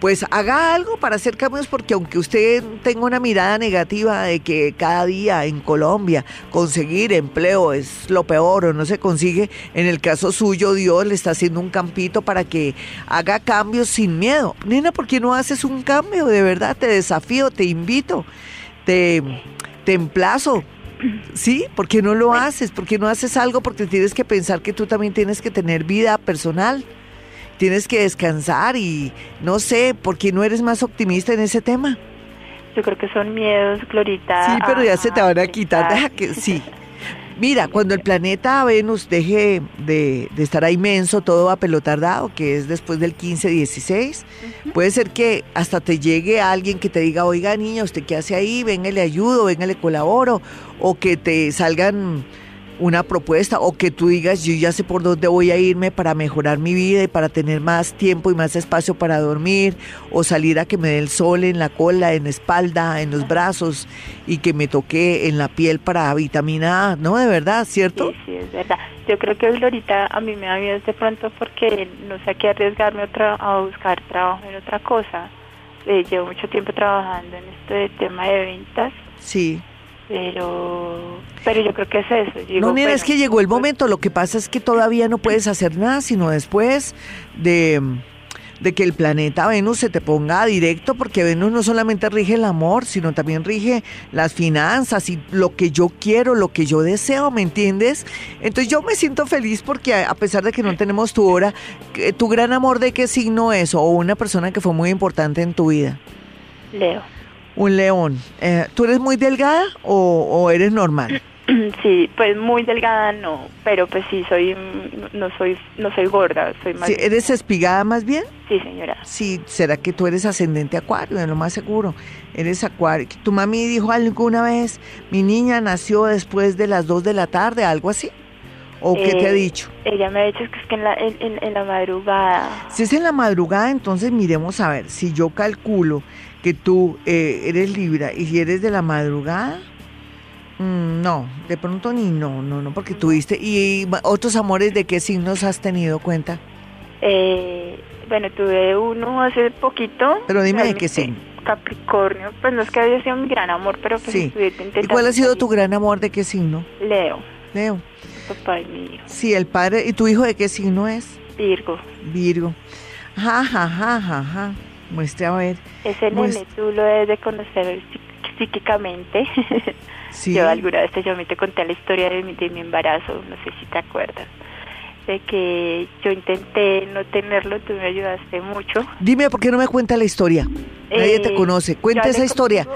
pues haga algo para hacer cambios porque aunque usted tenga una mirada negativa de que cada día en Colombia conseguir empleo es lo peor o no se consigue, en el caso suyo Dios le está haciendo un campito para que haga cambios sin miedo. Nena, ¿por qué no haces un cambio? De verdad, te desafío, te invito, te, te emplazo. ¿Sí? ¿Por qué no lo haces? ¿Por qué no haces algo? Porque tienes que pensar que tú también tienes que tener vida personal. Tienes que descansar y no sé, ¿por qué no eres más optimista en ese tema? Yo creo que son miedos, Glorita. Sí, pero ya se te van a quitar. Deja que sí. Mira, cuando el planeta Venus deje de, estar ahí inmenso, todo va a pelotar dado, que es después del 15-16, puede ser que hasta te llegue alguien que te diga, oiga niña, ¿usted qué hace ahí? Venga, le ayudo, venga, le colaboro, o que te salgan una propuesta o que tú digas, yo ya sé por dónde voy a irme para mejorar mi vida y para tener más tiempo y más espacio para dormir o salir a que me dé el sol en la cola, en la espalda, en los brazos y que me toque en la piel para vitamina A, ¿no? De verdad, ¿cierto? Sí, sí, es verdad. Yo creo que ahorita a mí me ha habido de pronto porque no sé qué arriesgarme otra, a buscar trabajo en otra cosa. Eh, llevo mucho tiempo trabajando en este tema de ventas. Sí pero pero yo creo que es eso. no, mira, es que llegó el pues momento, lo que pasa es que todavía no puedes hacer nada, sino después de, de que el planeta Venus se te ponga directo, porque Venus no solamente rige el amor, sino también rige las finanzas y lo que yo quiero, lo que yo deseo, ¿me entiendes? Entonces yo me siento feliz porque a pesar de que no tenemos tu hora, tu gran amor de qué signo es o una persona que fue muy importante en tu vida. Leo. Un león. Eh, ¿Tú eres muy delgada o, eres normal? Sí, pues muy delgada no, pero pues sí soy no soy no soy gorda, soy más ¿Eres espigada más bien? Sí, señora. Sí, será que tú eres ascendente acuario, de lo más seguro. Eres acuario. ¿Tu mami dijo alguna vez, mi niña nació después de las 2 de la tarde, algo así? ¿O qué te ha eh, dicho? Ella me ha dicho que es que en la, en la madrugada. Si es en la madrugada, entonces miremos a ver, si yo calculo que tú eh, eres Libra y si eres de la madrugada, mm, no, de pronto ni no, no, no, porque tuviste. ¿Y otros amores de qué signos has tenido cuenta? Eh, bueno, tuve uno hace poquito. Pero dime de qué signo. Capricornio, pues no es que haya sido un gran amor, pero pues sí. ¿Y cuál ha sido tu gran amor de qué signo? Leo. Leo. papá y mi hijo. Sí, el padre. ¿Y tu hijo de qué signo es? Virgo. Virgo. Ja, ja, ja, ja, ja. Muestre a ver. Ese nene tú lo debes de conocer psíquicamente. Sí. Yo alguna vez yo me te conté la historia de mi, de mi embarazo, no sé si te acuerdas de que yo intenté no tenerlo, tú me ayudaste mucho. Dime, ¿por qué no me cuenta la historia? Nadie te eh, conoce. Cuenta esa historia.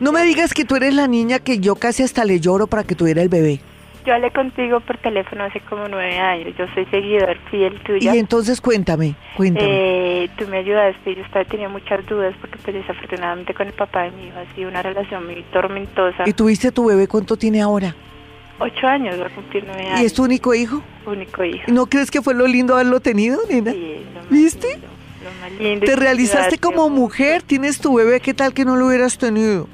no me digas que tú eres la niña que yo casi hasta le lloro para que tuviera el bebé. Yo hablé contigo por teléfono hace como nueve años. Yo soy seguidor fiel tuyo. Y entonces cuéntame, cuéntame. Eh, tú me ayudaste. Yo estaba, tenía muchas dudas porque pues desafortunadamente con el papá de mi hijo ha sido una relación muy tormentosa. ¿Y tuviste tu bebé cuánto tiene ahora? Ocho años, va a cumplir nueve años. ¿Y es tu único hijo? Único hijo. ¿Y no crees que fue lo lindo haberlo tenido, nena? Sí, lo más ¿Viste? Lindo, lo más lindo. Te realizaste como mujer, tienes tu bebé, ¿qué tal que no lo hubieras tenido?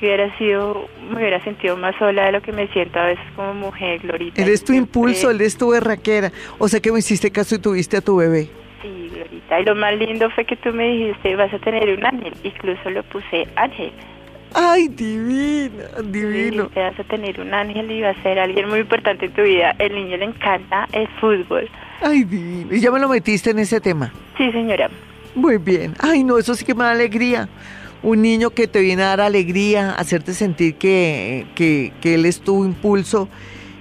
Que hubiera sido, me hubiera sentido más sola de lo que me siento a veces como mujer, Glorita. Eres tu impulso, eres tu berraquera. O sea que me hiciste caso y tuviste a tu bebé. Sí, Glorita. Y lo más lindo fue que tú me dijiste, vas a tener un ángel. Incluso lo puse ángel. Ay, divino, divino. te vas a tener un ángel y va a ser alguien muy importante en tu vida. El niño le encanta el fútbol. Ay, divino. ¿Y ya me lo metiste en ese tema? Sí, señora. Muy bien. Ay, no, eso sí que me da alegría un niño que te viene a dar alegría, hacerte sentir que, que, él es tu impulso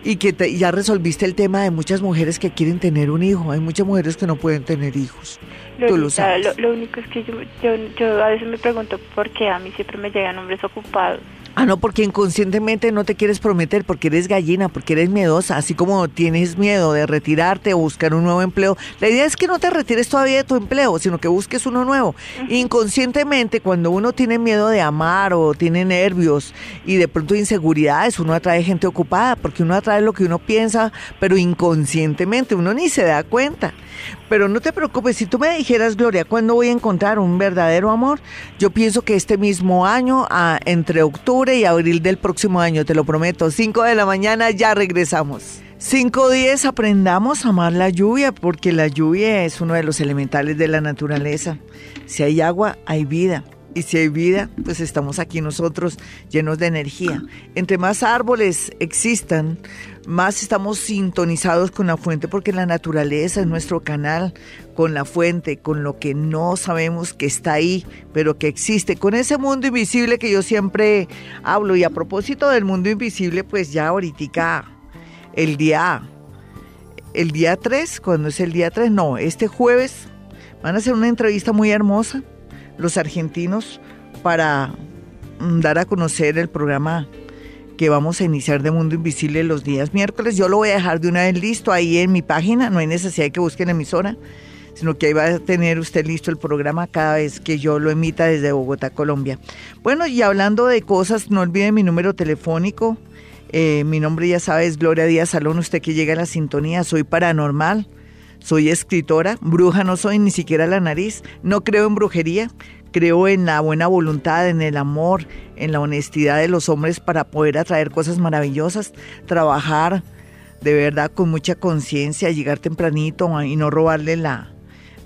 y que ya resolviste el tema de muchas mujeres que quieren tener un hijo. Hay muchas mujeres que no pueden tener hijos. Tú lo sabes. Lo, único es que yo, yo, yo a veces me pregunto por qué a mí siempre me llegan hombres ocupados. Ah, no, porque inconscientemente no te quieres prometer, porque eres gallina, porque eres miedosa, así como tienes miedo de retirarte o buscar un nuevo empleo. La idea es que no te retires todavía de tu empleo, sino que busques uno nuevo. Inconscientemente, cuando uno tiene miedo de amar o tiene nervios y de pronto inseguridades, uno atrae gente ocupada, porque uno atrae lo que uno piensa, pero inconscientemente uno ni se da cuenta. Pero no te preocupes, si tú me dijeras, Gloria, ¿cuándo voy a encontrar un verdadero amor? Yo pienso que este mismo año, entre octubre y abril del próximo año, te lo prometo, 5 de la mañana ya regresamos. 5.10 aprendamos a amar la lluvia, porque la lluvia es uno de los elementales de la naturaleza. Si hay agua, hay vida. Y si hay vida, pues estamos aquí nosotros llenos de energía. Entre más árboles existan, más estamos sintonizados con la fuente porque la naturaleza es nuestro canal con la fuente, con lo que no sabemos que está ahí, pero que existe, con ese mundo invisible que yo siempre hablo. Y a propósito del mundo invisible, pues ya ahorita el día, el día 3, cuando es el día 3, no, este jueves van a hacer una entrevista muy hermosa los argentinos para mm, dar a conocer el programa que vamos a iniciar de Mundo Invisible los días miércoles. Yo lo voy a dejar de una vez listo ahí en mi página, no hay necesidad de que busquen emisora, sino que ahí va a tener usted listo el programa cada vez que yo lo emita desde Bogotá, Colombia. Bueno, y hablando de cosas, no olviden mi número telefónico. Eh, mi nombre ya sabe es Gloria Díaz Salón, usted que llega a la sintonía, soy paranormal soy escritora, bruja no soy ni siquiera la nariz, no creo en brujería, creo en la buena voluntad, en el amor, en la honestidad de los hombres para poder atraer cosas maravillosas, trabajar de verdad con mucha conciencia, llegar tempranito y no robarle la,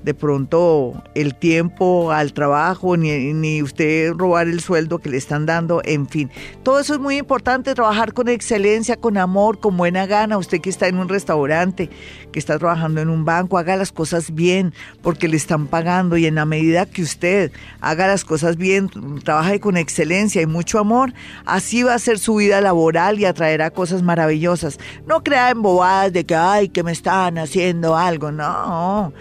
de pronto el tiempo al trabajo, ni, ni, usted robar el sueldo que le están dando, en fin. Todo eso es muy importante, trabajar con excelencia, con amor, con buena gana. Usted que está en un restaurante, que está trabajando en un banco, haga las cosas bien porque le están pagando y en la medida que usted haga las cosas bien, trabaje con excelencia y mucho amor, así va a ser su vida laboral y atraerá cosas maravillosas. No crea en bobadas de que, ay, que me están haciendo algo, no.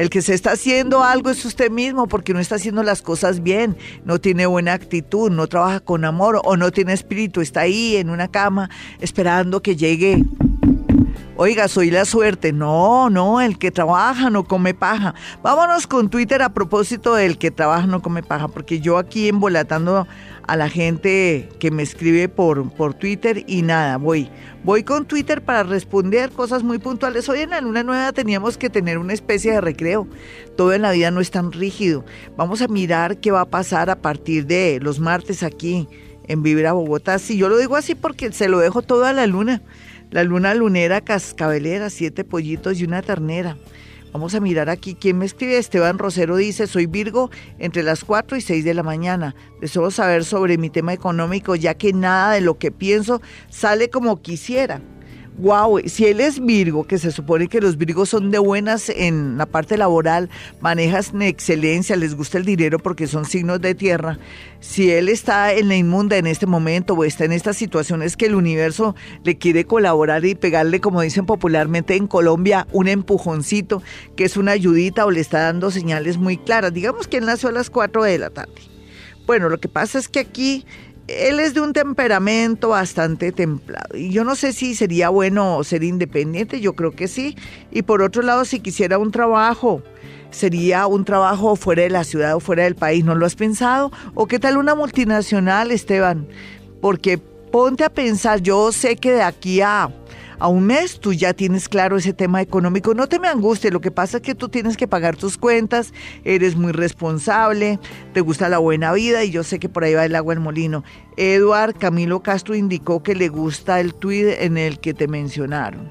El que se está haciendo algo es usted mismo porque no está haciendo las cosas bien, no tiene buena actitud, no trabaja con amor o no tiene espíritu, está ahí en una cama esperando que llegue Oiga, soy la suerte. No, no, el que trabaja no come paja. Vámonos con Twitter a propósito del que trabaja no come paja, porque yo aquí embolatando a la gente que me escribe por, por Twitter y nada, voy. Voy con Twitter para responder cosas muy puntuales. Hoy en la luna nueva teníamos que tener una especie de recreo. Todo en la vida no es tan rígido. Vamos a mirar qué va a pasar a partir de los martes aquí en Vibra Bogotá. Si yo lo digo así porque se lo dejo todo a la luna. La luna lunera cascabelera, siete pollitos y una ternera. Vamos a mirar aquí quién me escribe. Esteban Rosero dice, soy Virgo entre las 4 y 6 de la mañana. Deseo saber sobre mi tema económico ya que nada de lo que pienso sale como quisiera wow, si él es Virgo, que se supone que los Virgos son de buenas en la parte laboral, manejas en excelencia, les gusta el dinero porque son signos de tierra, si él está en la inmunda en este momento o está en estas situaciones que el universo le quiere colaborar y pegarle, como dicen popularmente en Colombia, un empujoncito, que es una ayudita o le está dando señales muy claras. Digamos que él nació a las 4 de la tarde. Bueno, lo que pasa es que aquí él es de un temperamento bastante templado y yo no sé si sería bueno ser independiente, yo creo que sí. Y por otro lado, si quisiera un trabajo, sería un trabajo fuera de la ciudad o fuera del país, ¿no lo has pensado? ¿O qué tal una multinacional, Esteban? Porque ponte a pensar, yo sé que de aquí a a un mes tú ya tienes claro ese tema económico. No te me angusties, lo que pasa es que tú tienes que pagar tus cuentas, eres muy responsable, te gusta la buena vida y yo sé que por ahí va el agua al molino. Eduard Camilo Castro indicó que le gusta el tweet en el que te mencionaron.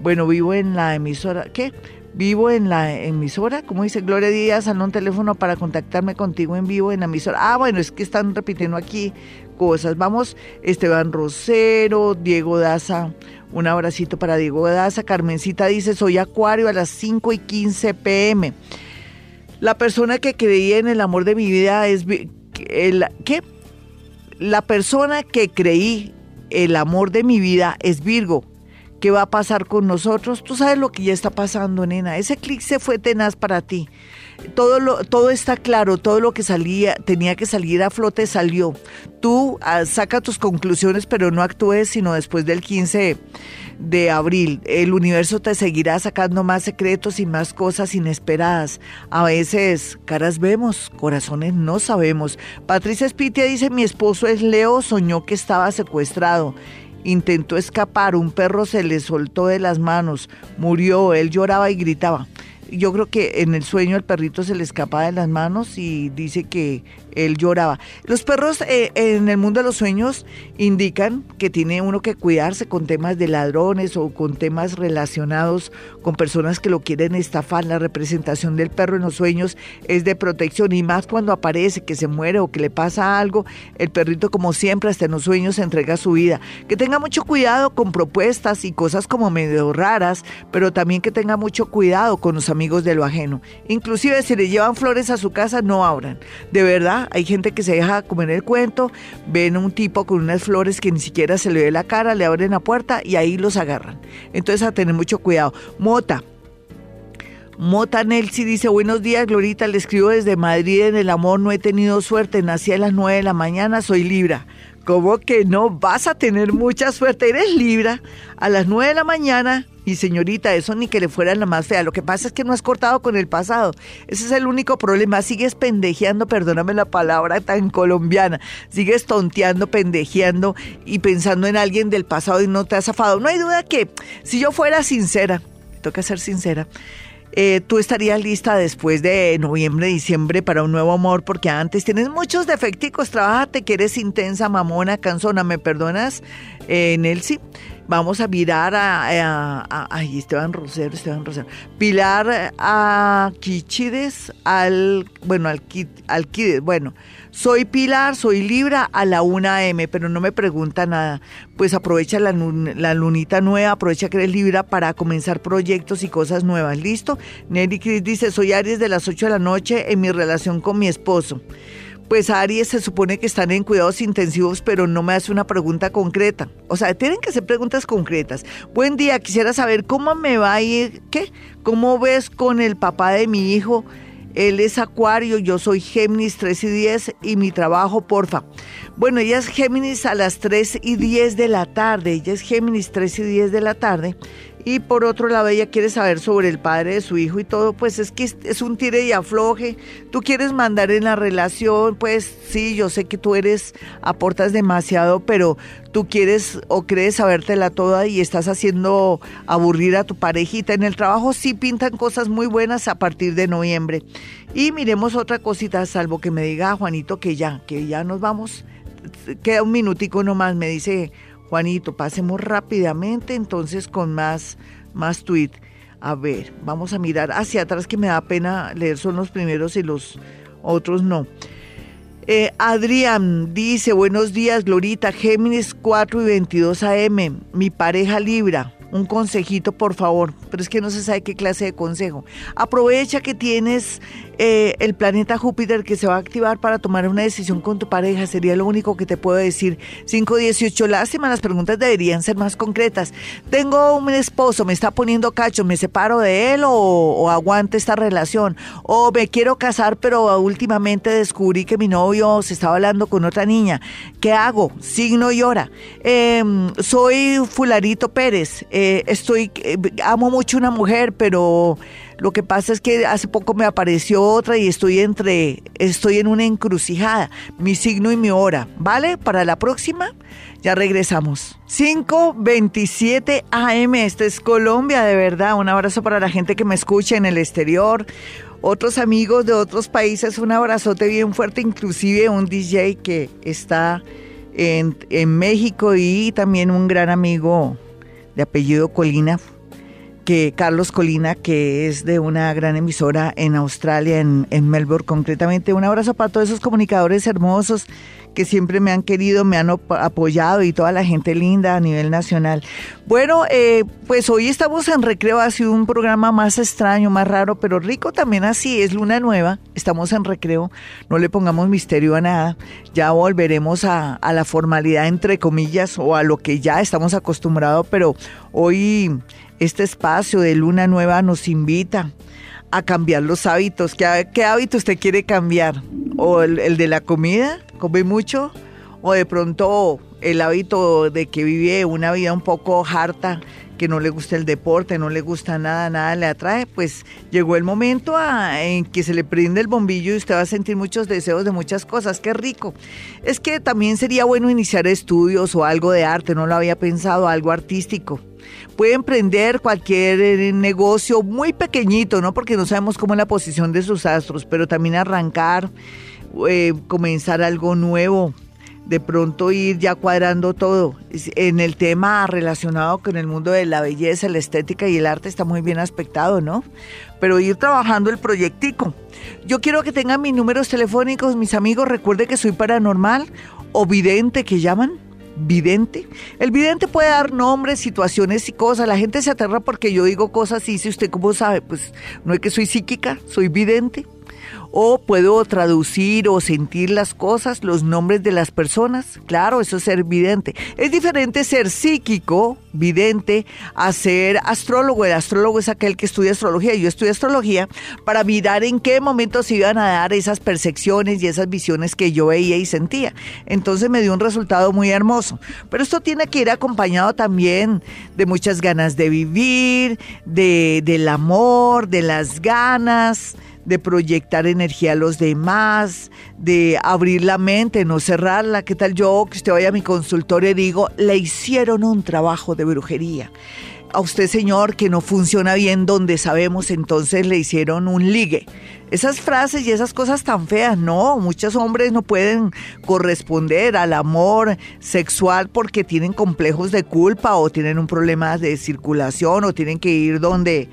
Bueno, vivo en la emisora, ¿qué? Vivo en la emisora, como dice Gloria Díaz, al un teléfono para contactarme contigo en vivo en la emisora. Ah, bueno, es que están repitiendo aquí cosas. Vamos, Esteban Rosero, Diego Daza, un abracito para Diego Daza. Carmencita dice, soy Acuario a las 5 y 15 pm. La persona que creía en el amor de mi vida es... El, ¿Qué? La persona que creí el amor de mi vida es Virgo. ¿Qué va a pasar con nosotros? Tú sabes lo que ya está pasando, nena. Ese clic se fue tenaz para ti todo, lo, todo está claro, todo lo que salía, tenía que salir a flote salió. Tú ah, saca tus conclusiones, pero no actúes sino después del 15 de abril. El universo te seguirá sacando más secretos y más cosas inesperadas. A veces caras vemos, corazones no sabemos. Patricia Spitia dice, mi esposo es Leo, soñó que estaba secuestrado. Intentó escapar, un perro se le soltó de las manos, murió, él lloraba y gritaba. yo creo que en el sueño el perrito se le escapa de las manos y dice que él lloraba. Los perros eh, en el mundo de los sueños indican que tiene uno que cuidarse con temas de ladrones o con temas relacionados con personas que lo quieren estafar. La representación del perro en los sueños es de protección y más cuando aparece que se muere o que le pasa algo, el perrito como siempre hasta en los sueños entrega su vida. Que tenga mucho cuidado con propuestas y cosas como medio raras, pero también que tenga mucho cuidado con los amigos de lo ajeno. Inclusive si le llevan flores a su casa, no abran. De verdad, hay gente que se deja comer el cuento, ven a un tipo con unas flores que ni siquiera se le ve la cara, le abren la puerta y ahí los agarran. Entonces a tener mucho cuidado. Mota. Mota Nelsi dice, buenos días, Glorita, le escribo desde Madrid, en el amor no he tenido suerte, nací a las 9 de la mañana, soy Libra. ¿Cómo que no? Vas a tener mucha suerte, eres Libra, a las 9 de la mañana, y señorita, eso ni que le fuera la más fea. Lo que pasa es que no has cortado con el pasado. Ese es el único problema. Sigues pendejeando, perdóname la palabra tan colombiana. Sigues tonteando, pendejeando y pensando en alguien del pasado y no te has zafado. No hay duda que si yo fuera sincera, toca ser sincera, eh, tú estarías lista después de noviembre, diciembre para un nuevo amor, porque antes tienes muchos defecticos, trabájate que eres intensa, mamona, cansona, ¿me perdonas, eh, Nelsi? Vamos a mirar a, a, Esteban Rosero, Esteban Rosero. Pilar a Quichides, al, bueno, al, Alquides, bueno. Soy Pilar, soy Libra a la 1 M, pero no me pregunta nada. Pues aprovecha la, la, lunita nueva, aprovecha que eres Libra para comenzar proyectos y cosas nuevas. ¿Listo? Nelly Cris dice, soy Aries de las 8 de la noche en mi relación con mi esposo pues Aries se supone que están en cuidados intensivos, pero no me hace una pregunta concreta. O sea, tienen que ser preguntas concretas. Buen día, quisiera saber cómo me va a ir, ¿qué? ¿Cómo ves con el papá de mi hijo? Él es Acuario, yo soy Géminis 3 y 10 y mi trabajo, porfa. Bueno, ella es Géminis a las 3 y 10 de la tarde, ella es Géminis 3 y 10 de la tarde y por otro lado, ella quiere saber sobre el padre de su hijo y todo, pues es que es un tire y afloje. Tú quieres mandar en la relación, pues sí, yo sé que tú eres, aportas demasiado, pero tú quieres o crees sabértela toda y estás haciendo aburrir a tu parejita. En el trabajo sí pintan cosas muy buenas a partir de noviembre. Y miremos otra cosita, salvo que me diga Juanito que ya, que ya nos vamos. Queda un minutico nomás, me dice Juanito, pasemos rápidamente entonces con más, más tweet. A ver, vamos a mirar hacia atrás que me da pena leer son los primeros y los otros no. Eh, Adrián dice, buenos días, Glorita, Géminis 4 y 22 AM, mi pareja Libra un consejito, por favor, pero es que no se sabe qué clase de consejo. Aprovecha que tienes eh, el planeta Júpiter que se va a activar para tomar una decisión con tu pareja, sería lo único que te puedo decir. 518, lástima, las preguntas deberían ser más concretas. Tengo un esposo, me está poniendo cacho, ¿me separo de él o, o aguante esta relación? O me quiero casar, pero últimamente descubrí que mi novio se estaba hablando con otra niña. ¿Qué hago? Signo y hora. Em, soy Fularito Pérez. Eh, estoy, eh, amo mucho una mujer, pero lo que pasa es que hace poco me apareció otra y estoy entre, estoy en una encrucijada, mi signo y mi hora, ¿vale? Para la próxima ya regresamos. 5:27 AM, esta es Colombia, de verdad. Un abrazo para la gente que me escucha en el exterior. Otros amigos de otros países, un abrazote bien fuerte, inclusive un DJ que está en, en México y también un gran amigo de apellido Colina, que Carlos Colina, que es de una gran emisora en Australia, en, Melbourne concretamente. Un abrazo para todos esos comunicadores hermosos que siempre me han querido, me han apoyado y toda la gente linda a nivel nacional. Bueno, eh, pues hoy estamos en Recreo, ha sido un programa más extraño, más raro, pero rico también así, es luna nueva, estamos en Recreo, no le pongamos misterio a nada, ya volveremos a, a la formalidad entre comillas o a lo que ya estamos acostumbrados, pero hoy este espacio de luna nueva nos invita a cambiar los hábitos. ¿Qué, hábito usted quiere cambiar? ¿O el, de la comida? ¿Come mucho? ¿O de pronto el hábito de que vive una vida un poco harta, que no le gusta el deporte, no le gusta nada, nada le atrae? Pues llegó el momento en que se le prende el bombillo y usted va a sentir muchos deseos de muchas cosas. ¡Qué rico! Es que también sería bueno iniciar estudios o algo de arte, no lo había pensado, algo artístico Puede emprender cualquier eh, negocio muy pequeñito, ¿no? Porque no sabemos cómo es la posición de sus astros, pero también arrancar, eh, comenzar algo nuevo, de pronto ir ya cuadrando todo. En el tema relacionado con el mundo de la belleza, la estética y el arte está muy bien aspectado, ¿no? Pero ir trabajando el proyectico. Yo quiero que tengan mis números telefónicos, mis amigos. Recuerde que soy paranormal o vidente que llaman. Vidente. El vidente puede dar nombres, situaciones y cosas. La gente se aterra porque yo digo cosas y dice usted cómo sabe. Pues no es que soy psíquica, soy vidente o puedo traducir o sentir las cosas, los nombres de las personas. Claro, eso es ser vidente. Es diferente ser psíquico, vidente, a ser astrólogo. El astrólogo es aquel que estudia astrología. Yo estudio astrología para mirar en qué momento se iban a dar esas percepciones y esas visiones que yo veía y sentía. Entonces me dio un resultado muy hermoso. Pero esto tiene que ir acompañado también de muchas ganas de vivir, de, del amor, de las ganas de proyectar energía a los demás, de abrir la mente, no cerrarla. ¿Qué tal yo que usted vaya a mi consultorio y digo, le hicieron un trabajo de brujería? A usted, señor, que no funciona bien donde sabemos, entonces le hicieron un ligue. Esas frases y esas cosas tan feas, no, muchos hombres no pueden corresponder al amor sexual porque tienen complejos de culpa o tienen un problema de circulación o tienen que ir donde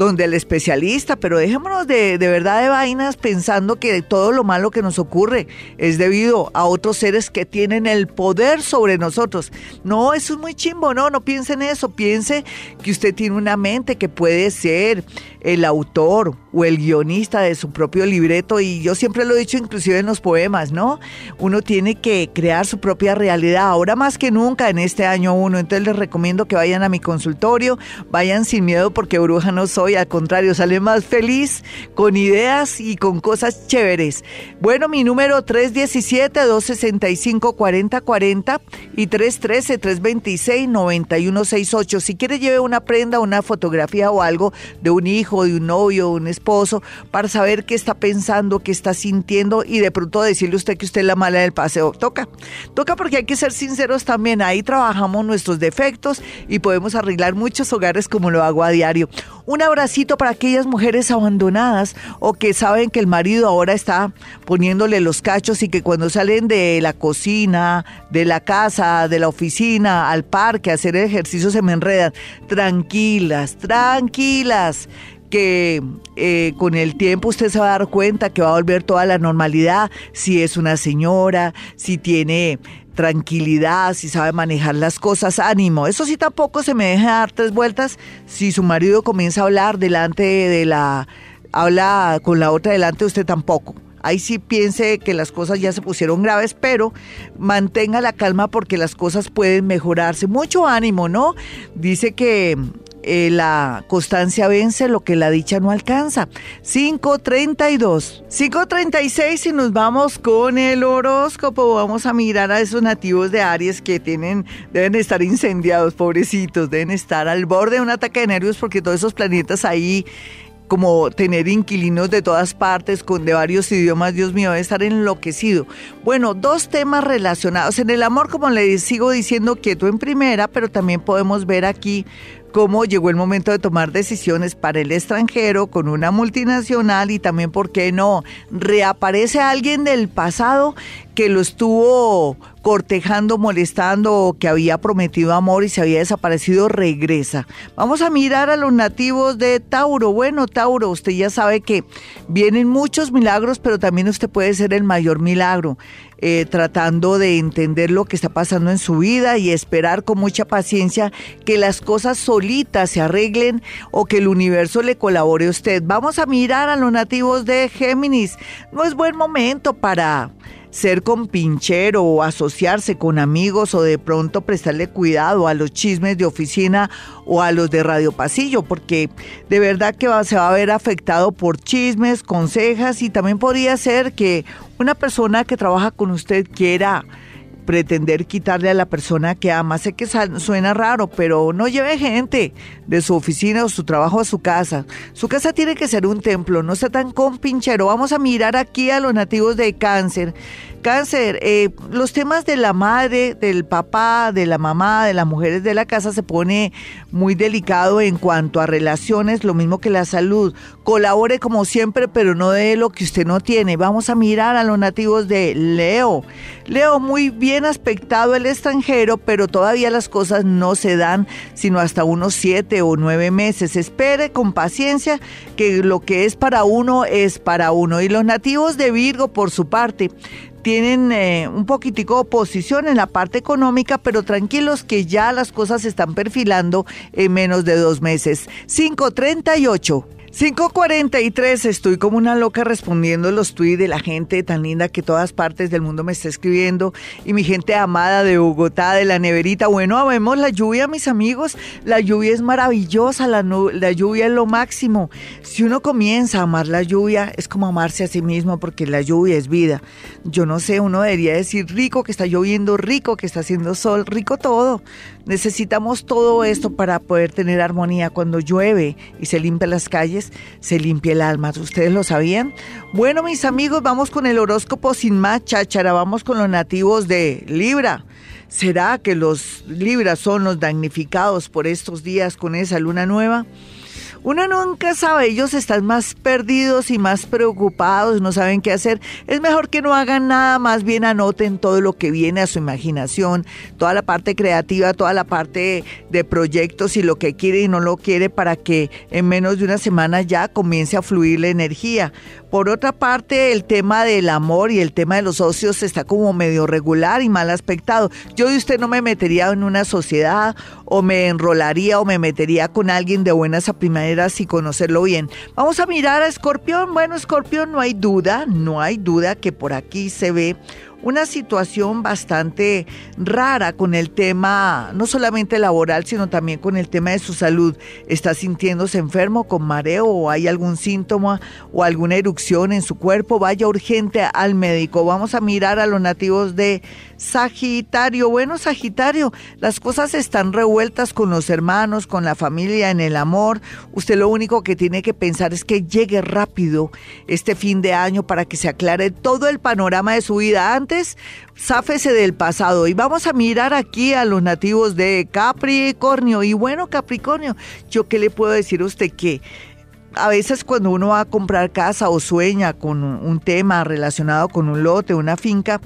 donde el especialista, pero dejémonos de, de verdad de vainas pensando que todo lo malo que nos ocurre es debido a otros seres que tienen el poder sobre nosotros. No, eso es muy chimbo, no, no piense en eso, piense que usted tiene una mente que puede ser el autor o el guionista de su propio libreto y yo siempre lo he dicho inclusive en los poemas, ¿no? Uno tiene que crear su propia realidad, ahora más que nunca en este año uno, entonces les recomiendo que vayan a mi consultorio, vayan sin miedo porque bruja no soy al contrario, sale más feliz con ideas y con cosas chéveres. Bueno, mi número 317-265-4040 y 313-326-9168. Si quiere lleve una prenda, una fotografía o algo de un hijo, de un novio, un esposo, para saber qué está pensando, qué está sintiendo y de pronto decirle usted que usted es la mala del paseo. Toca, toca porque hay que ser sinceros también. Ahí trabajamos nuestros defectos y podemos arreglar muchos hogares como lo hago a diario. Un abracito para aquellas mujeres abandonadas o que saben que el marido ahora está poniéndole los cachos y que cuando salen de la cocina, de la casa, de la oficina, al parque a hacer ejercicio se me enredan. Tranquilas, tranquilas que eh, con el tiempo usted se va a dar cuenta que va a volver toda la normalidad, si es una señora, si tiene tranquilidad, si sabe manejar las cosas, ánimo. Eso sí tampoco se me deja dar tres vueltas si su marido comienza a hablar delante de la, habla con la otra delante, usted tampoco. Ahí sí piense que las cosas ya se pusieron graves, pero mantenga la calma porque las cosas pueden mejorarse. Mucho ánimo, ¿no? Dice que eh, la constancia vence lo que la dicha no alcanza. 532. 536 y nos vamos con el horóscopo. Vamos a mirar a esos nativos de Aries que tienen, deben estar incendiados, pobrecitos, deben estar al borde de un ataque de nervios porque todos esos planetas ahí como tener inquilinos de todas partes, con de varios idiomas, Dios mío, debe estar enloquecido. Bueno, dos temas relacionados. En el amor, como le sigo diciendo, quieto en primera, pero también podemos ver aquí cómo llegó el momento de tomar decisiones para el extranjero con una multinacional y también, ¿por qué no? Reaparece alguien del pasado que lo estuvo cortejando, molestando o que había prometido amor y se había desaparecido, regresa. Vamos a mirar a los nativos de Tauro. Bueno, Tauro, usted ya sabe que vienen muchos milagros, pero también usted puede ser el mayor milagro. Eh, tratando de entender lo que está pasando en su vida y esperar con mucha paciencia que las cosas solitas se arreglen o que el universo le colabore a usted. Vamos a mirar a los nativos de Géminis. No es buen momento para ser compinchero o asociarse con amigos o de pronto prestarle cuidado a los chismes de oficina o a los de radio pasillo, porque de verdad que se va a ver afectado por chismes, consejas y también podría ser que una persona que trabaja con usted quiera pretender quitarle a la persona que ama. Sé que suena raro, pero no lleve gente de su oficina o su trabajo a su casa. Su casa tiene que ser un templo, no sea tan compinchero. Vamos a mirar aquí a los nativos de cáncer. Cáncer, eh, los temas de la madre, del papá, de la mamá, de las mujeres de la casa se pone muy delicado en cuanto a relaciones, lo mismo que la salud. Colabore como siempre, pero no de lo que usted no tiene. Vamos a mirar a los nativos de Leo. Leo, muy bien aspectado el extranjero, pero todavía las cosas no se dan sino hasta unos siete o nueve meses. Espere con paciencia que lo que es para uno es para uno. Y los nativos de Virgo, por su parte, tienen eh, un poquitico de oposición en la parte económica, pero tranquilos que ya las cosas se están perfilando en menos de dos meses. 538. 543, estoy como una loca respondiendo los tweets de la gente tan linda que todas partes del mundo me está escribiendo y mi gente amada de Bogotá, de la neverita. Bueno, vemos la lluvia, mis amigos. La lluvia es maravillosa, la, la lluvia es lo máximo. Si uno comienza a amar la lluvia, es como amarse a sí mismo porque la lluvia es vida. Yo no sé, uno debería decir rico que está lloviendo, rico que está haciendo sol, rico todo. Necesitamos todo esto para poder tener armonía. Cuando llueve y se limpia las calles, se limpia el alma. ¿Ustedes lo sabían? Bueno, mis amigos, vamos con el horóscopo sin más cháchara. Vamos con los nativos de Libra. ¿Será que los Libras son los damnificados por estos días con esa luna nueva? Uno nunca sabe, ellos están más perdidos y más preocupados, no saben qué hacer. Es mejor que no hagan nada, más bien anoten todo lo que viene a su imaginación, toda la parte creativa, toda la parte de proyectos y lo que quiere y no lo quiere para que en menos de una semana ya comience a fluir la energía. Por otra parte, el tema del amor y el tema de los socios está como medio regular y mal aspectado. Yo de usted no me metería en una sociedad o me enrolaría o me metería con alguien de buenas a primeras y conocerlo bien. Vamos a mirar a Escorpión. Bueno, Escorpión, no hay duda, no hay duda que por aquí se ve una situación bastante rara con el tema, no solamente laboral, sino también con el tema de su salud. ¿Está sintiéndose enfermo con mareo o hay algún síntoma o alguna erupción en su cuerpo? Vaya urgente al médico. Vamos a mirar a los nativos de Sagitario, bueno Sagitario, las cosas están revueltas con los hermanos, con la familia, en el amor. Usted lo único que tiene que pensar es que llegue rápido este fin de año para que se aclare todo el panorama de su vida. Antes, záfese del pasado. Y vamos a mirar aquí a los nativos de Capricornio. Y bueno, Capricornio, yo qué le puedo decir a usted que a veces cuando uno va a comprar casa o sueña con un tema relacionado con un lote, una finca,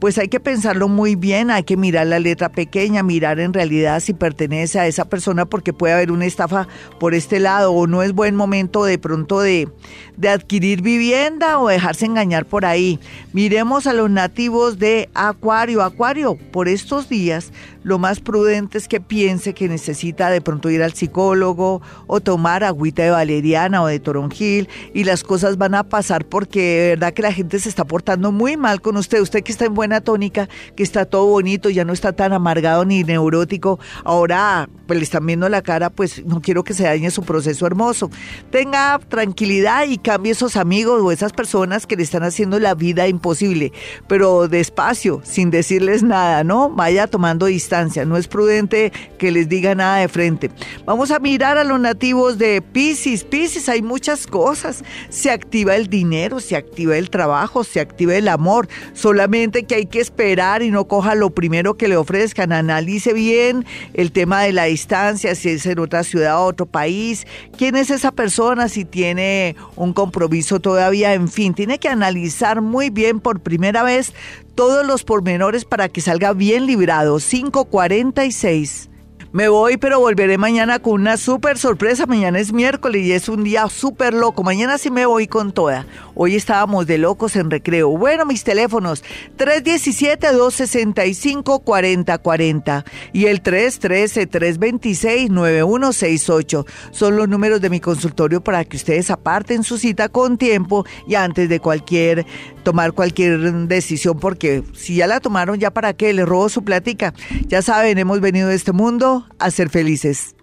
pues hay que pensarlo muy bien, hay que mirar la letra pequeña, mirar en realidad si pertenece a esa persona porque puede haber una estafa por este lado o no es buen momento de pronto de, de adquirir vivienda o dejarse engañar por ahí. Miremos a los nativos de Acuario. Acuario, por estos días lo más prudente es que piense que necesita de pronto ir al psicólogo o tomar agüita de valeriana o de toronjil y las cosas van a pasar porque de verdad que la gente se está portando muy mal con usted. Usted que está en buen tónica, que está todo bonito, ya no está tan amargado ni neurótico. Ahora, pues le están viendo la cara, pues no quiero que se dañe su proceso hermoso. Tenga tranquilidad y cambie esos amigos o esas personas que le están haciendo la vida imposible, pero despacio, sin decirles nada, ¿no? Vaya tomando distancia, no es prudente que les diga nada de frente. Vamos a mirar a los nativos de Pisces. Pisces, hay muchas cosas. Se activa el dinero, se activa el trabajo, se activa el amor. Solamente que hay que esperar y no coja lo primero que le ofrezcan. Analice bien el tema de la distancia, si es en otra ciudad o otro país, quién es esa persona, si tiene un compromiso todavía, en fin, tiene que analizar muy bien por primera vez todos los pormenores para que salga bien librado. 546. Me voy, pero volveré mañana con una súper sorpresa. Mañana es miércoles y es un día súper loco. Mañana sí me voy con toda. Hoy estábamos de locos en recreo. Bueno, mis teléfonos 317-265-4040 y el 313-326-9168 son los números de mi consultorio para que ustedes aparten su cita con tiempo y antes de cualquier tomar cualquier decisión porque si ya la tomaron ya para qué le robo su plática. Ya saben, hemos venido de este mundo a ser felices.